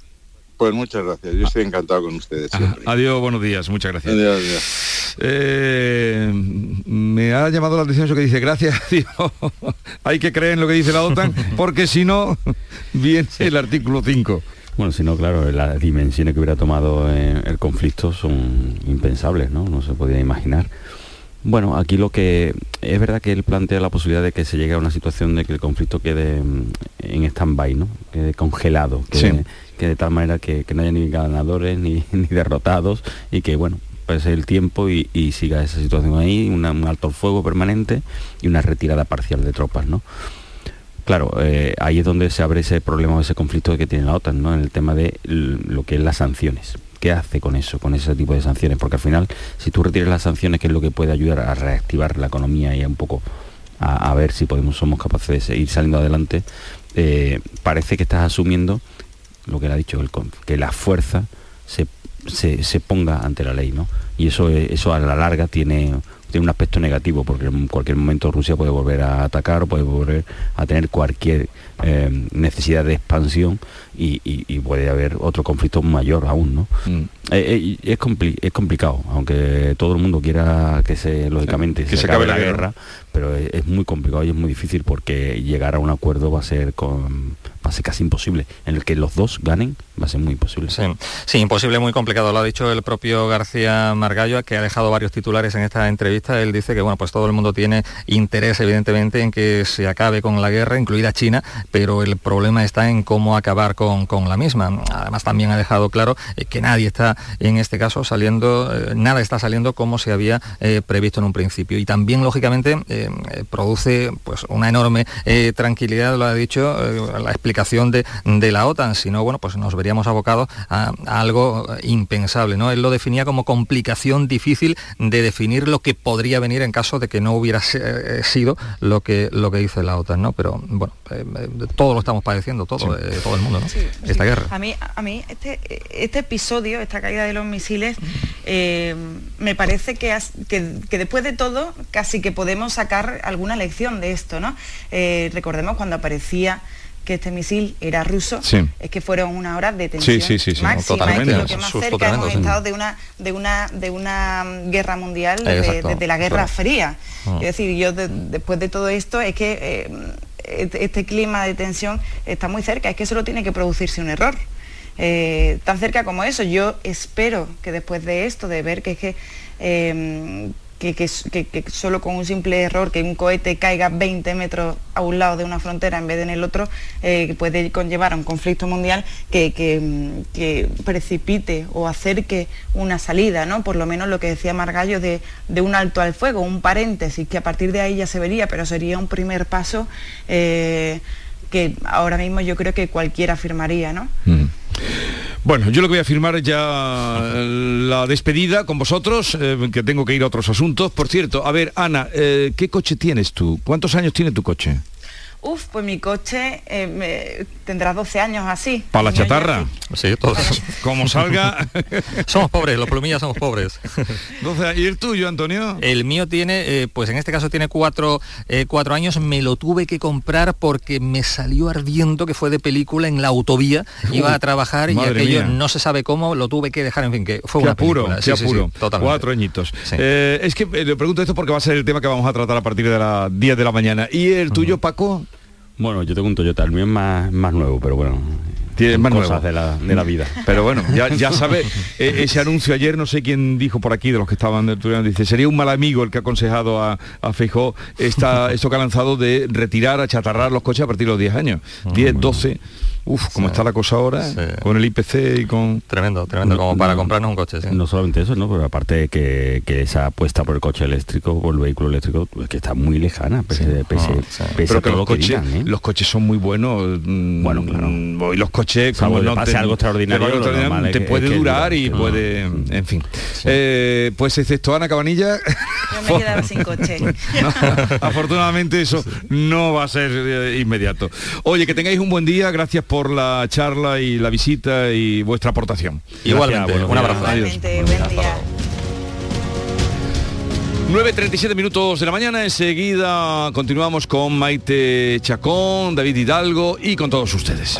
pues muchas gracias, yo estoy encantado con ustedes. Siempre. adiós, buenos días, muchas gracias. Adiós, me ha llamado la atención eso que dice, gracias Dios, hay que creer en lo que dice la OTAN, porque si no, viene el artículo 5. Bueno, si no, claro, las dimensiones que hubiera tomado eh, el conflicto son impensables, ¿no? No se podía imaginar. Bueno, aquí lo que es verdad que él plantea la posibilidad de que se llegue a una situación de que el conflicto quede mm, en stand-by, ¿no? Quede congelado, que, de tal manera que, no haya ni ganadores ni, derrotados y que, bueno, pues el tiempo y, siga esa situación ahí, un alto fuego permanente y una retirada parcial de tropas, ¿no? Claro, eh, ahí es donde se abre ese problema o ese conflicto que tiene la OTAN, ¿no? En el tema de lo que es las sanciones. ¿Qué hace con eso, con ese tipo de sanciones? Porque al final, si tú retiras las sanciones, que es lo que puede ayudar a reactivar la economía y un poco a, ver si podemos, somos capaces de ir saliendo adelante, eh, parece que estás asumiendo lo que le ha dicho el que la fuerza se, se, ponga ante la ley, ¿no? y eso, eso a la larga tiene tiene un aspecto negativo porque en cualquier momento Rusia puede volver a atacar o puede volver a tener cualquier eh, necesidad de expansión y, puede haber otro conflicto mayor aún, ¿no? Mm. Eh, eh, es, es complicado, aunque todo el mundo quiera que se, lógicamente, que se, acabe, la guerra, pero es, muy complicado y es muy difícil porque llegar a un acuerdo va a ser con, va a ser casi imposible. En el que los dos ganen va a ser muy imposible. Sí, sí imposible, muy complicado. Lo ha dicho el propio García Margallo, que ha dejado varios titulares en esta entrevista. Él dice que bueno, pues todo el mundo tiene interés, evidentemente, en que se acabe con la guerra, incluida China, pero el problema está en cómo acabar con con, la misma. Además también ha dejado claro eh, que nadie está en este caso saliendo, eh, nada está saliendo como se había eh, previsto en un principio. Y también, lógicamente, produce pues, una enorme tranquilidad, lo ha dicho, la explicación de, la OTAN, si no, bueno, pues nos veríamos abocados a, algo impensable. ¿no? Él lo definía como complicación difícil de definir lo que podría venir en caso de que no hubiera sido lo que, lo que dice la OTAN. ¿no? Pero bueno, todo lo estamos padeciendo, todo, todo el mundo. ¿no? esta guerra. A mí, a mí este, este episodio, esta caída de los misiles, eh, me parece que, que, después de todo casi que podemos sacar alguna lección de esto, ¿no? Eh, recordemos cuando aparecía que este misil era ruso, es que fueron unas horas de tensión máxima, es lo que más cerca hemos estado de una, de una, de una guerra mundial desde, la Guerra Fría. Ah. Es decir, yo después de todo esto es que eh, este, este clima de tensión está muy cerca, es que solo tiene que producirse un error. Eh, tan cerca como eso, yo espero que después de esto, de ver que es que eh, que, solo con un simple error, que un cohete caiga 20 metros a un lado de una frontera en vez de en el otro, eh, puede conllevar a un conflicto mundial que, precipite o acerque una salida, ¿no? Por lo menos lo que decía Margallo de, un alto al fuego, un paréntesis, que a partir de ahí ya se vería, pero sería un primer paso eh, que ahora mismo yo creo que cualquiera firmaría, ¿no? Mm. Bueno, yo lo voy a firmar ya la despedida con vosotros, eh, que tengo que ir a otros asuntos. Por cierto, a ver, Ana, eh, ¿qué coche tienes tú? ¿Cuántos años tiene tu coche? Uf, pues mi coche eh, tendrá 12 años así. ¿Para la chatarra? Sí, todos. Como salga... somos pobres, los plumillas somos pobres. ¿Y el tuyo, Antonio? El mío tiene, eh, pues en este caso tiene cuatro, eh, cuatro, años. Me lo tuve que comprar porque me salió ardiendo, que fue de película, en la autovía. Iba a trabajar y aquello no se sabe cómo, lo tuve que dejar, en fin, que fue una apuro, película. Sí, apuro. Cuatro añitos. es que le pregunto esto porque va a ser el tema que vamos a tratar a partir de las 10 de la mañana. ¿Y el tuyo, Paco? Bueno, yo tengo un Toyota, el mío es más, más nuevo, pero bueno. Tiene más cosas de la, de la vida. Pero bueno, ya, ya sabe, e, ese anuncio ayer, no sé quién dijo por aquí de los que estaban del dice, sería un mal amigo el que ha aconsejado a, a Feijó esta, esto que ha lanzado de retirar, achatarrar los coches a partir de los 10 años. 10, 12 Uf, como está la cosa ahora, con el IPC y con... Tremendo, tremendo, como para comprarnos un coche. No solamente eso, ¿no? Pero aparte que, que, esa apuesta por el coche eléctrico, por el vehículo eléctrico, pues que está muy lejana, pese, pese, Pero que los, coches, ¿eh? los coches son muy buenos. Mm, bueno, claro. Y los coches, como no te, algo extraordinario, te puede durar y puede... En fin. Eh, pues excepto Ana Cabanilla... Yo me he sin coche. afortunadamente eso no va a ser eh, inmediato. Oye, que tengáis un buen día, gracias por por la charla y la visita y vuestra aportación. Igualmente, un abrazo. Igualmente, buen día. 9.37 minutos de la mañana, enseguida continuamos con Maite Chacón, David Hidalgo y con todos ustedes.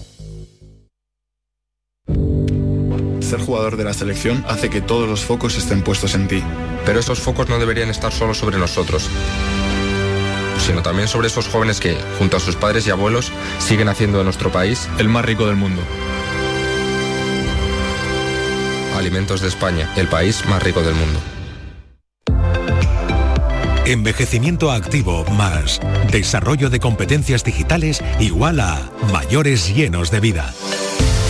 Ser jugador de la selección hace que todos los focos estén puestos en ti. Pero esos focos no deberían estar solo sobre nosotros. sino también sobre esos jóvenes que, junto a sus padres y abuelos, siguen haciendo de nuestro país el más rico del mundo. Alimentos de España, el país más rico del mundo. Envejecimiento activo más desarrollo de competencias digitales igual a mayores llenos de vida.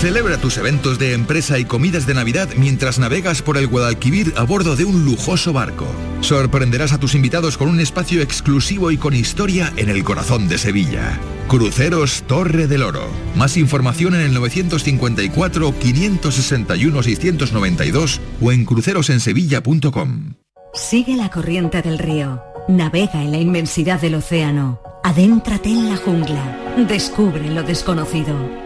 Celebra tus eventos de empresa y comidas de Navidad mientras navegas por el Guadalquivir a bordo de un lujoso barco. Sorprenderás a tus invitados con un espacio exclusivo y con historia en el corazón de Sevilla. Cruceros Torre del Oro. Más información en el 954 561 692 o en crucerosensevilla.com. Sigue la corriente del río. Navega en la inmensidad del océano. Adéntrate en la jungla. Descubre lo desconocido.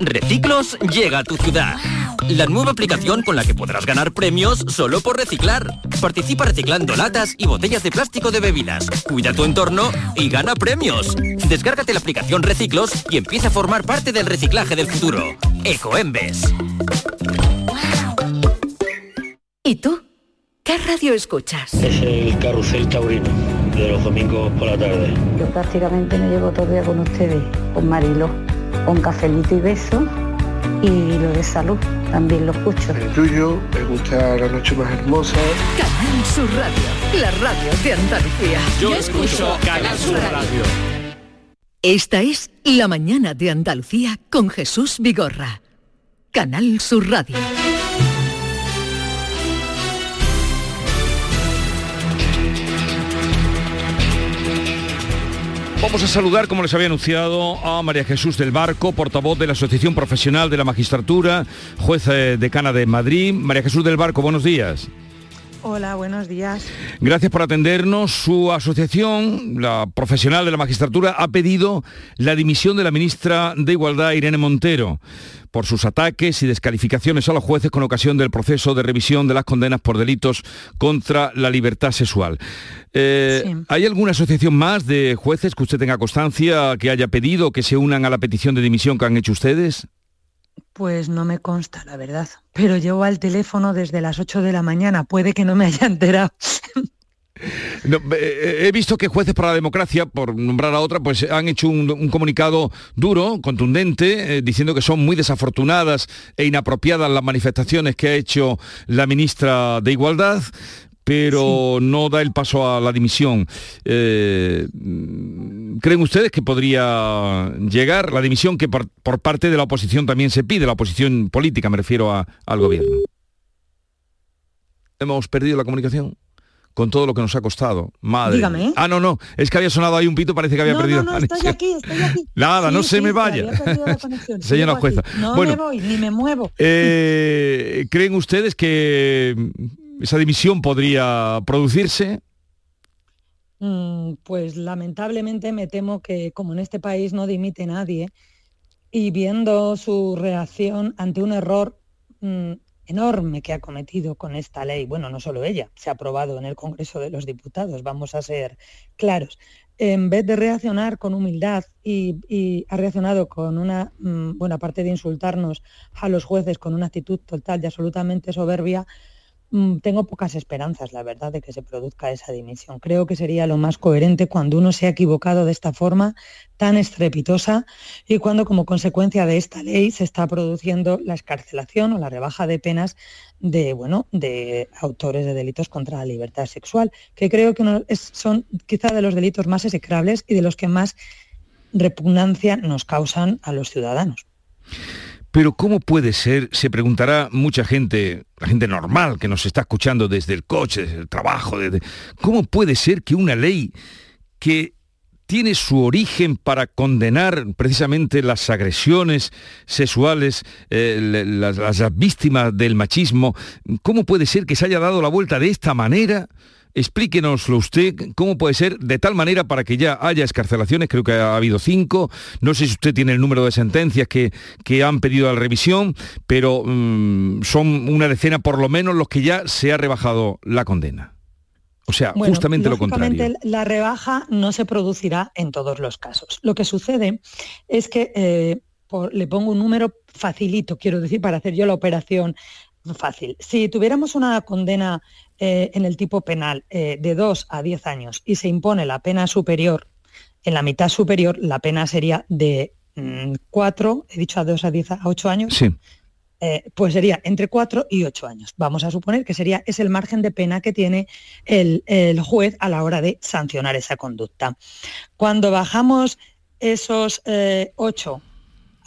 Reciclos llega a tu ciudad. La nueva aplicación con la que podrás ganar premios solo por reciclar. Participa reciclando latas y botellas de plástico de bebidas. Cuida tu entorno y gana premios. Descárgate la aplicación Reciclos y empieza a formar parte del reciclaje del futuro. Ecoembes. ¿Y tú? ¿Qué radio escuchas? Es el carrusel taurino de los domingos por la tarde. Yo prácticamente me llevo todo el día con ustedes, con Marilo, con cafelito y beso y lo de salud también lo escucho. El tuyo, me gusta la noche más hermosa. Canal Sur Radio, la radio de Andalucía. Yo escucho Canal Sur Radio. Esta es La mañana de Andalucía con Jesús Vigorra. Canal Sur Radio. Vamos a saludar, como les había anunciado, a María Jesús del Barco, portavoz de la Asociación Profesional de la Magistratura, jueza decana de Madrid. María Jesús del Barco, buenos días. Hola, buenos días. Gracias por atendernos. Su asociación, la profesional de la magistratura, ha pedido la dimisión de la ministra de Igualdad, Irene Montero, por sus ataques y descalificaciones a los jueces con ocasión del proceso de revisión de las condenas por delitos contra la libertad sexual. Eh, ¿Hay alguna asociación más de jueces que usted tenga constancia que haya pedido que se unan a la petición de dimisión que han hecho ustedes? Pues no me consta, la verdad. Pero llevo al teléfono desde las 8 de la mañana. Puede que no me haya enterado. Eh, he visto que jueces para la democracia, por nombrar a otra, pues han hecho un, comunicado duro, contundente, eh, diciendo que son muy desafortunadas e inapropiadas las manifestaciones que ha hecho la ministra de Igualdad pero no da el paso a la dimisión. Eh, ¿Creen ustedes que podría llegar la dimisión que por, parte de la oposición también se pide, la oposición política, me refiero al gobierno? ¿Hemos perdido la comunicación? con todo lo que nos ha costado. Madre. Dígame. Ah, no, no, es que había sonado ahí un pito, parece que había perdido. No, no, estoy aquí, estoy aquí. Nada, no se me vaya. Señora jueza. No me voy, ni me muevo. Eh, ¿Creen ustedes que esa dimisión podría producirse? Mm, pues lamentablemente me temo que como en este país no dimite nadie y viendo su reacción ante un error mm, enorme que ha cometido con esta ley, bueno, no solo ella, se ha aprobado en el Congreso de los Diputados, vamos a ser claros, en vez de reaccionar con humildad y, ha reaccionado con una mm, buena parte de insultarnos a los jueces con una actitud total y absolutamente soberbia, tengo pocas esperanzas, la verdad, de que se produzca esa dimisión. Creo que sería lo más coherente cuando uno se ha equivocado de esta forma tan estrepitosa y cuando como consecuencia de esta ley se está produciendo la escarcelación o la rebaja de penas de, bueno, de autores de delitos contra la libertad sexual, que creo que son quizá de los delitos más execrables y de los que más repugnancia nos causan a los ciudadanos. Pero ¿cómo puede ser? Se preguntará mucha gente, la gente normal que nos está escuchando desde el coche, desde el trabajo. ¿cómo puede ser que una ley que tiene su origen para condenar precisamente las agresiones sexuales, eh, las, víctimas del machismo, ¿cómo puede ser que se haya dado la vuelta de esta manera Explíquenoslo usted, cómo puede ser de tal manera para que ya haya escarcelaciones, creo que ha habido cinco, no sé si usted tiene el número de sentencias que, que han pedido la revisión, pero mm, son una decena por lo menos los que ya se ha rebajado la condena. O sea, justamente lo contrario. La rebaja no se producirá en todos los casos. Lo que sucede es que, eh, le pongo un número facilito, quiero decir, para hacer yo la operación fácil. Si tuviéramos una condena eh, en el tipo penal eh, de 2 a 10 años y se impone la pena superior, en la mitad superior la pena sería de 4, mm, he dicho a 2 a 10 a 8 años. Sí. Eh, pues sería entre 4 y 8 años. Vamos a suponer que sería, es el margen de pena que tiene el, el juez a la hora de sancionar esa conducta. Cuando bajamos esos 8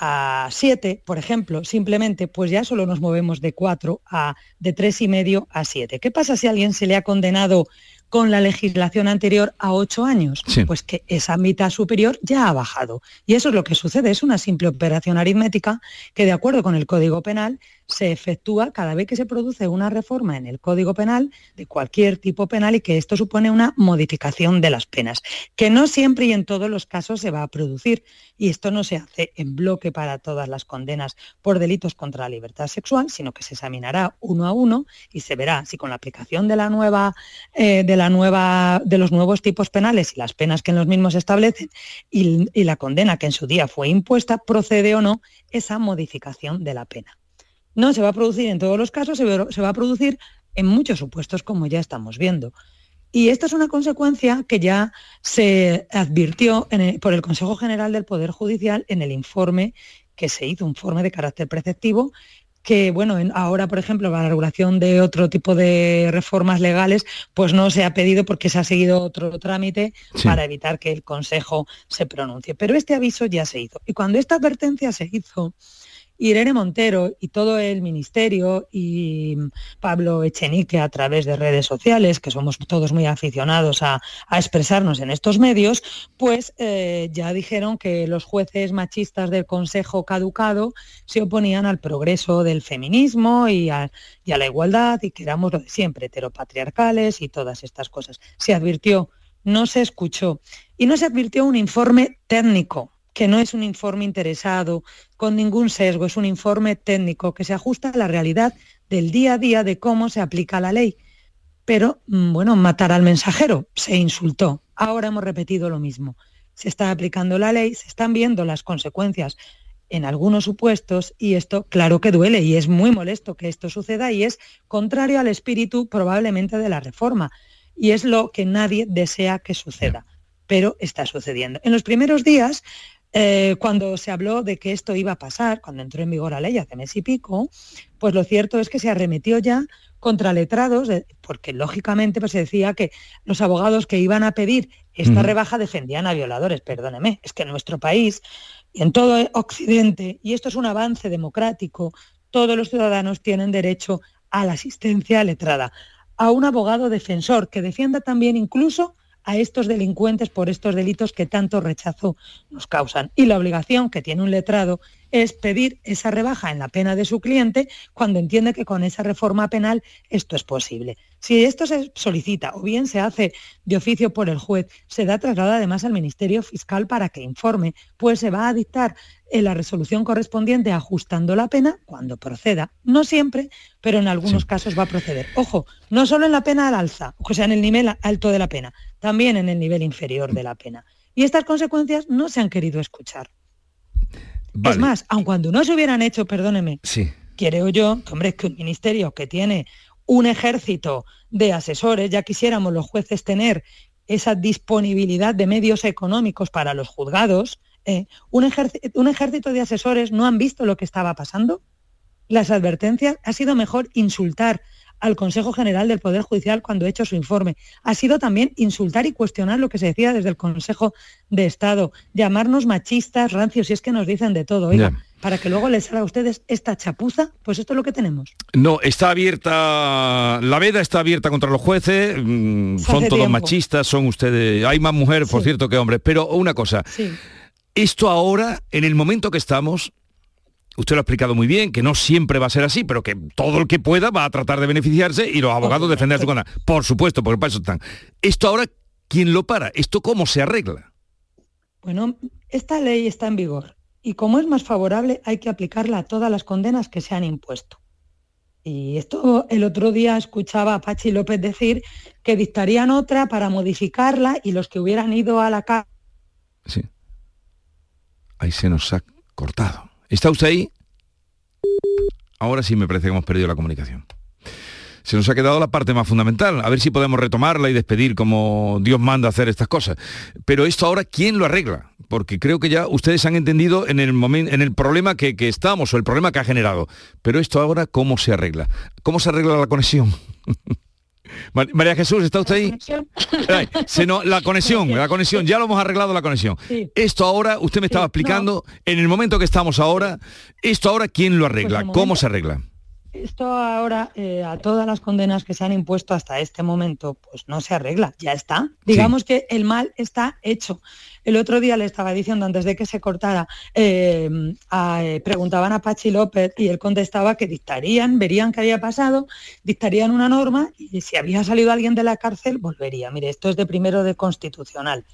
a 7, por ejemplo, simplemente, pues ya solo nos movemos de 4 a de tres y medio a 7. ¿Qué pasa si a alguien se le ha condenado con la legislación anterior a ocho años, pues que esa mitad superior ya ha bajado. Y eso es lo que sucede, es una simple operación aritmética que de acuerdo con el Código Penal se efectúa cada vez que se produce una reforma en el Código Penal de cualquier tipo penal y que esto supone una modificación de las penas, que no siempre y en todos los casos se va a producir. Y esto no se hace en bloque para todas las condenas por delitos contra la libertad sexual, sino que se examinará uno a uno y se verá si con la aplicación de la nueva eh, la nueva, de los nuevos tipos penales y las penas que en los mismos establecen y la condena que en su día fue impuesta, procede o no esa modificación de la pena. No se va a producir en todos los casos, se va a producir en muchos supuestos, como ya estamos viendo. Y esta es una consecuencia que ya se advirtió por el Consejo General del Poder Judicial en el informe que se hizo, un informe de carácter preceptivo que bueno, ahora por ejemplo la regulación de otro tipo de reformas legales pues no se ha pedido porque se ha seguido otro trámite para evitar que el Consejo se pronuncie. Pero este aviso ya se hizo. Y cuando esta advertencia se hizo, Irene Montero y todo el ministerio y Pablo Echenique a través de redes sociales, que somos todos muy aficionados a, expresarnos en estos medios, pues eh, ya dijeron que los jueces machistas del Consejo caducado se oponían al progreso del feminismo y a, y a la igualdad y que éramos lo de siempre, heteropatriarcales y todas estas cosas. Se advirtió, no se escuchó y no se advirtió un informe técnico que no es un informe interesado, con ningún sesgo, es un informe técnico que se ajusta a la realidad del día a día de cómo se aplica la ley. Pero, mm, bueno, matar al mensajero, se insultó. Ahora hemos repetido lo mismo. Se está aplicando la ley, se están viendo las consecuencias en algunos supuestos y esto claro que duele y es muy molesto que esto suceda y es contrario al espíritu probablemente de la reforma y es lo que nadie desea que suceda, pero está sucediendo. En los primeros días eh, cuando se habló de que esto iba a pasar, cuando entró en vigor la ley hace mes y pico, pues lo cierto es que se arremetió ya contra letrados, porque lógicamente pues, se decía que los abogados que iban a pedir esta rebaja defendían a violadores, perdóneme, es que en nuestro país y en todo Occidente, y esto es un avance democrático, todos los ciudadanos tienen derecho a la asistencia letrada, a un abogado defensor que defienda también incluso a estos delincuentes por estos delitos que tanto rechazo nos causan. Y la obligación que tiene un letrado es pedir esa rebaja en la pena de su cliente cuando entiende que con esa reforma penal esto es posible. Si esto se solicita o bien se hace de oficio por el juez, se da traslado además al Ministerio Fiscal para que informe, pues se va a dictar en la resolución correspondiente ajustando la pena cuando proceda. No siempre, pero en algunos casos va a proceder. Ojo, no solo en la pena al alza, o sea, en el nivel alto de la pena, también en el nivel inferior de la pena. Y estas consecuencias no se han querido escuchar. Es más, aun cuando no se hubieran hecho, perdóneme, sí. creo yo que, hombre, que un ministerio que tiene un ejército de asesores, ya quisiéramos los jueces tener esa disponibilidad de medios económicos para los juzgados, eh, un, un ejército de asesores no han visto lo que estaba pasando. Las advertencias, ha sido mejor insultar al Consejo General del Poder Judicial cuando ha hecho su informe. Ha sido también insultar y cuestionar lo que se decía desde el Consejo de Estado, llamarnos machistas, rancios, y es que nos dicen de todo. Oiga, para que luego les salga a ustedes esta chapuza, pues esto es lo que tenemos. No, está abierta, la veda está abierta contra los jueces, mm, son todos machistas, son ustedes, hay más mujeres, por cierto, que hombres, pero una cosa, esto ahora, en el momento que estamos, usted lo ha explicado muy bien, que no siempre va a ser así, pero que todo el que pueda va a tratar de beneficiarse y los abogados defender su condena. Por supuesto, porque para eso están. Esto ahora, ¿quién lo para? ¿Esto cómo se arregla? Bueno, esta ley está en vigor y como es más favorable hay que aplicarla a todas las condenas que se han impuesto. Y esto el otro día escuchaba a Pachi López decir que dictarían otra para modificarla y los que hubieran ido a la cárcel. Sí. Ahí se nos ha cortado. ¿Está usted ahí? Ahora sí me parece que hemos perdido la comunicación. Se nos ha quedado la parte más fundamental, a ver si podemos retomarla y despedir como Dios manda hacer estas cosas. Pero esto ahora, ¿quién lo arregla? Porque creo que ya ustedes han entendido en el, problema que estamos o el problema que ha generado. Pero esto ahora, ¿cómo se arregla? ¿Cómo se arregla la conexión? María Jesús, ¿está usted ahí? la conexión, la conexión, ya lo hemos arreglado la conexión. Esto ahora, usted me estaba explicando, en el momento que estamos ahora, esto ahora, ¿quién lo arregla? Pues ¿Cómo se arregla? Esto ahora, eh, a todas las condenas que se han impuesto hasta este momento, pues no se arregla, ya está. Digamos que el mal está hecho. El otro día le estaba diciendo, antes de que se cortara, em, eh, preguntaban a Pachi López y él contestaba que dictarían, verían qué había pasado, dictarían una norma y si había salido alguien de la cárcel, volvería. Mire, esto es de primero de constitucional.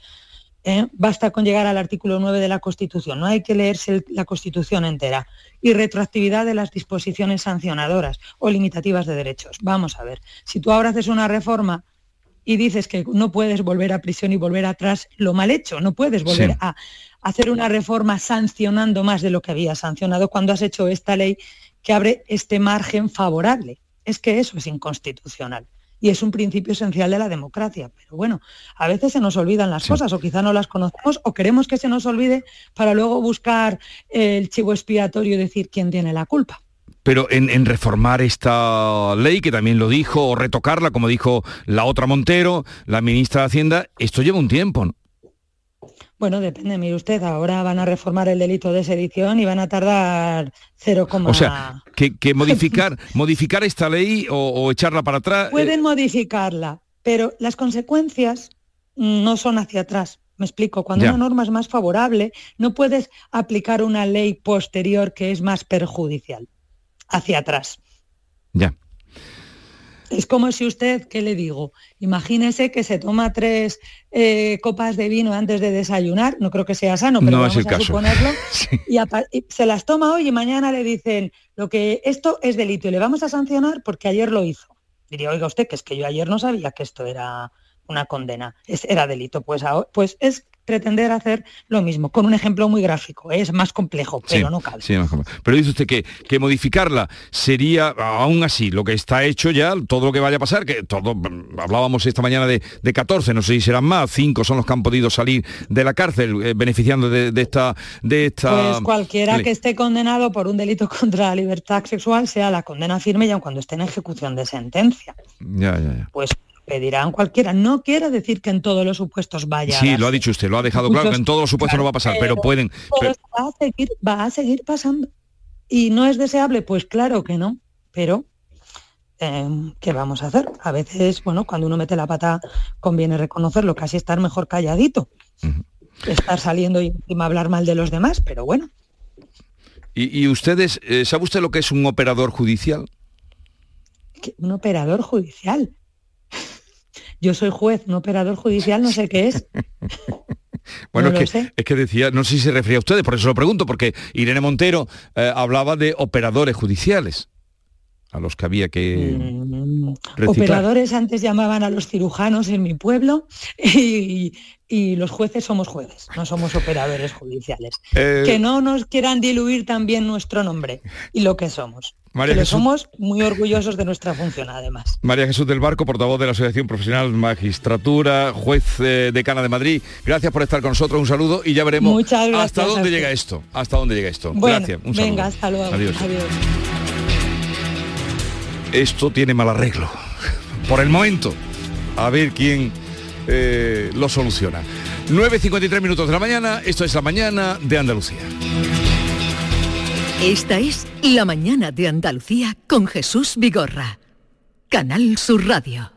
¿eh? Basta con llegar al artículo 9 de la Constitución, no hay que leerse la Constitución entera. Y retroactividad de las disposiciones sancionadoras o limitativas de derechos. Vamos a ver, si tú ahora haces una reforma y dices que no puedes volver a prisión y volver atrás, lo mal hecho, no puedes volver a hacer una reforma sancionando más de lo que había sancionado cuando has hecho esta ley que abre este margen favorable. Es que eso es inconstitucional y es un principio esencial de la democracia. Pero bueno, a veces se nos olvidan las cosas o quizá no las conocemos o queremos que se nos olvide para luego buscar el chivo expiatorio y decir quién tiene la culpa. Pero en, reformar esta ley, que también lo dijo, o retocarla, como dijo la otra Montero, la ministra de Hacienda, esto lleva un tiempo. ¿no? Bueno, depende, mire usted, ahora van a reformar el delito de sedición y van a tardar 0, o sea, que, modificar, modificar esta ley o, echarla para atrás. Eh, Pueden modificarla, pero las consecuencias no son hacia atrás. Me explico, cuando una norma es más favorable, no puedes aplicar una ley posterior que es más perjudicial hacia atrás. Ya. Es como si usted, ¿qué le digo? Imagínese que se toma tres eh, copas de vino antes de desayunar, no creo que sea sano, pero vamos a suponerlo, y, se las toma hoy y mañana le dicen lo que esto es delito y le vamos a sancionar porque ayer lo hizo. Diría, oiga usted, que es que yo ayer no sabía que esto era una condena, era delito. Pues, pues es pretender hacer lo mismo, con un ejemplo muy gráfico, es más complejo, pero no cabe. pero dice usted que, que modificarla sería, aún así, lo que está hecho ya, todo lo que vaya a pasar, que todo, hablábamos esta mañana de, de 14, no sé si serán más, 5 son los que han podido salir de la cárcel eh, beneficiando de, esta... De esta pues cualquiera que esté condenado por un delito contra la libertad sexual, sea la condena firme ya cuando esté en ejecución de sentencia. Ya, ya, ya. Pues pedirán cualquiera. No quiere decir que en todos los supuestos vaya. Sí, lo ha dicho usted, lo ha dejado claro, que en todos los supuestos no va a pasar, pero, pueden... Va, a seguir, va a seguir pasando. ¿Y no es deseable? Pues claro que no, pero em, ¿qué vamos a hacer? A veces, bueno, cuando uno mete la pata conviene reconocerlo, casi estar mejor calladito. Estar saliendo y encima hablar mal de los demás, pero bueno. ¿Y, ustedes, eh, sabe usted lo que es un operador judicial? ¿Un operador judicial? Yo soy juez, un operador judicial, no sé qué es. Bueno, es, que, es, que, decía, no sé si se refería a ustedes, por eso lo pregunto, porque Irene Montero eh, hablaba de operadores judiciales a los que había que mm, operadores antes llamaban a los cirujanos en mi pueblo y, los jueces somos jueces no somos operadores judiciales eh, que no nos quieran diluir también nuestro nombre y lo que somos María somos muy orgullosos de nuestra función, además. María Jesús del Barco, portavoz de la Asociación Profesional Magistratura, juez eh, decana de Madrid. Gracias por estar con nosotros. Un saludo y ya veremos hasta dónde llega esto. Hasta dónde llega esto. gracias. venga, hasta luego. Adiós. Esto tiene mal arreglo. Por el momento. A ver quién eh, lo soluciona. 9.53 minutos de la mañana, esto es la mañana de Andalucía. Esta es La mañana de Andalucía con Jesús Vigorra. Canal Sur Radio.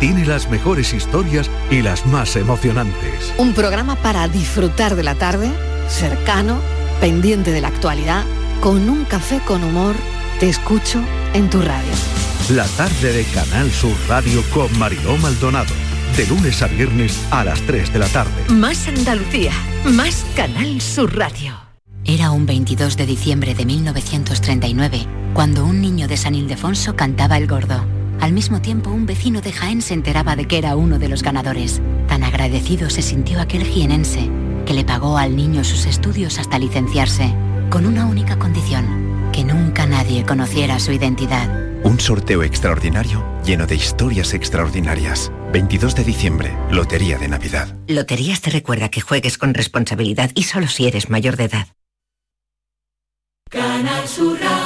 tiene las mejores historias y las más emocionantes. Un programa para disfrutar de la tarde cercano, pendiente de la actualidad, con un café con humor, te escucho en tu radio. La tarde de Canal Sur Radio con Mariló Maldonado. De lunes a viernes a las 3 de la tarde. Más Andalucía, más Canal Sur Radio. Era un 22 de diciembre de 1939, cuando un niño de San Ildefonso cantaba el gordo. Al mismo tiempo, un vecino de Jaén se enteraba de que era uno de los ganadores. Tan agradecido se sintió aquel jienense que le pagó al niño sus estudios hasta licenciarse, con una única condición, que nunca nadie conociera su identidad. Un sorteo extraordinario lleno de historias extraordinarias. 22 de diciembre, Lotería de Navidad. Loterías te recuerda que juegues con responsabilidad y solo si eres mayor de edad. Canal Sur Radio.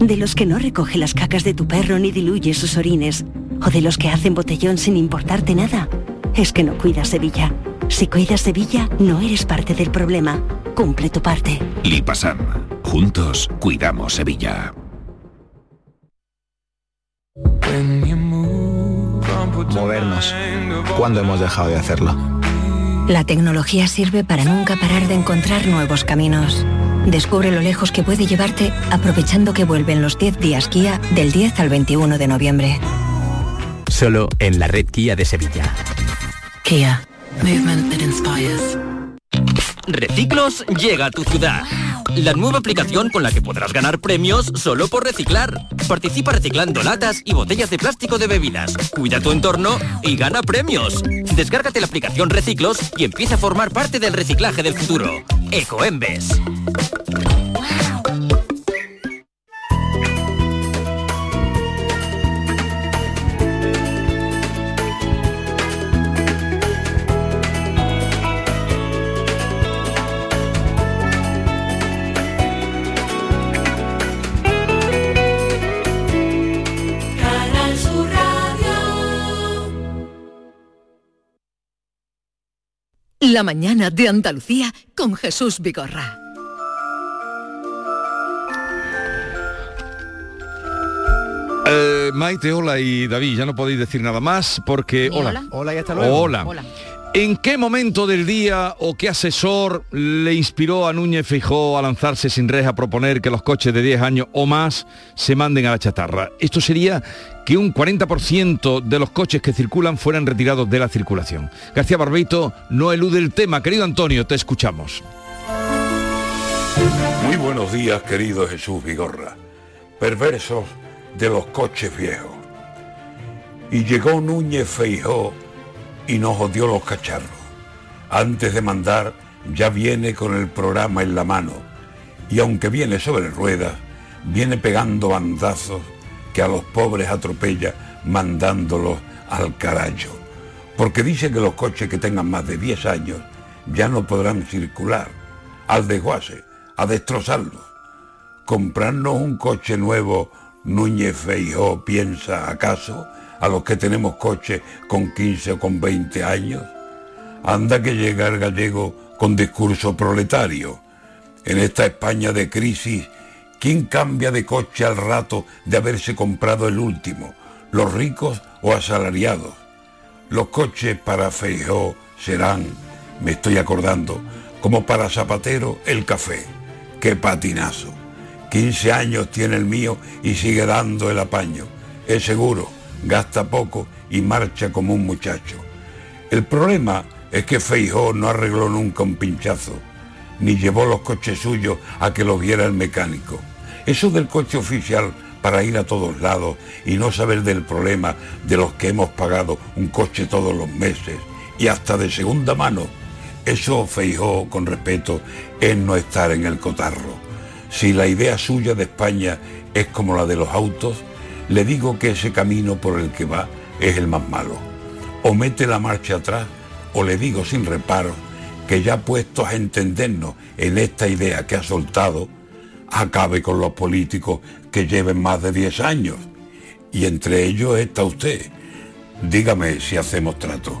de los que no recoge las cacas de tu perro ni diluye sus orines, o de los que hacen botellón sin importarte nada, es que no cuidas Sevilla. Si cuidas Sevilla, no eres parte del problema. Cumple tu parte. Lipasam. Juntos cuidamos Sevilla. Movernos. ¿Cuándo hemos dejado de hacerlo? La tecnología sirve para nunca parar de encontrar nuevos caminos. Descubre lo lejos que puede llevarte aprovechando que vuelven los 10 días Kia del 10 al 21 de noviembre. Solo en la red Kia de Sevilla. Kia. Movement that inspires. Reciclos llega a tu ciudad. La nueva aplicación con la que podrás ganar premios solo por reciclar. Participa reciclando latas y botellas de plástico de bebidas. Cuida tu entorno y gana premios. Descárgate la aplicación Reciclos y empieza a formar parte del reciclaje del futuro. Ecoembes. La mañana de Andalucía con Jesús Vigorra. Eh, Maite, hola y David, ya no podéis decir nada más porque... Hola. Hola y hasta luego. Hola. ¿En qué momento del día o qué asesor le inspiró a Núñez Fijó a lanzarse sin res a proponer que los coches de 10 años o más se manden a la chatarra? Esto sería que un 40% de los coches que circulan fueran retirados de la circulación. García Barbeito no elude el tema. Querido Antonio, te escuchamos. Muy buenos días, querido Jesús Vigorra. Perversos de los coches viejos. Y llegó Núñez Feijó y nos odió los cacharros. Antes de mandar, ya viene con el programa en la mano. Y aunque viene sobre ruedas, viene pegando bandazos que a los pobres atropella mandándolos al carajo. Porque dice que los coches que tengan más de 10 años ya no podrán circular. Al desguace, a destrozarlos. ¿Comprarnos un coche nuevo, Núñez Feijó piensa acaso, a los que tenemos coche con 15 o con 20 años? Anda que llega el gallego con discurso proletario. En esta España de crisis, ¿quién cambia de coche al rato de haberse comprado el último? ¿Los ricos o asalariados? Los coches para Feijó serán Me estoy acordando, como para Zapatero, el café. ¡Qué patinazo! 15 años tiene el mío y sigue dando el apaño. Es seguro, gasta poco y marcha como un muchacho. El problema es que Feijó no arregló nunca un pinchazo, ni llevó los coches suyos a que los viera el mecánico. Eso del coche oficial para ir a todos lados y no saber del problema de los que hemos pagado un coche todos los meses y hasta de segunda mano, eso Feijó, con respeto, es no estar en el cotarro. Si la idea suya de España es como la de los autos, le digo que ese camino por el que va es el más malo. O mete la marcha atrás, o le digo sin reparo que ya puestos a entendernos en esta idea que ha soltado, acabe con los políticos que lleven más de 10 años. Y entre ellos está usted. Dígame si hacemos trato.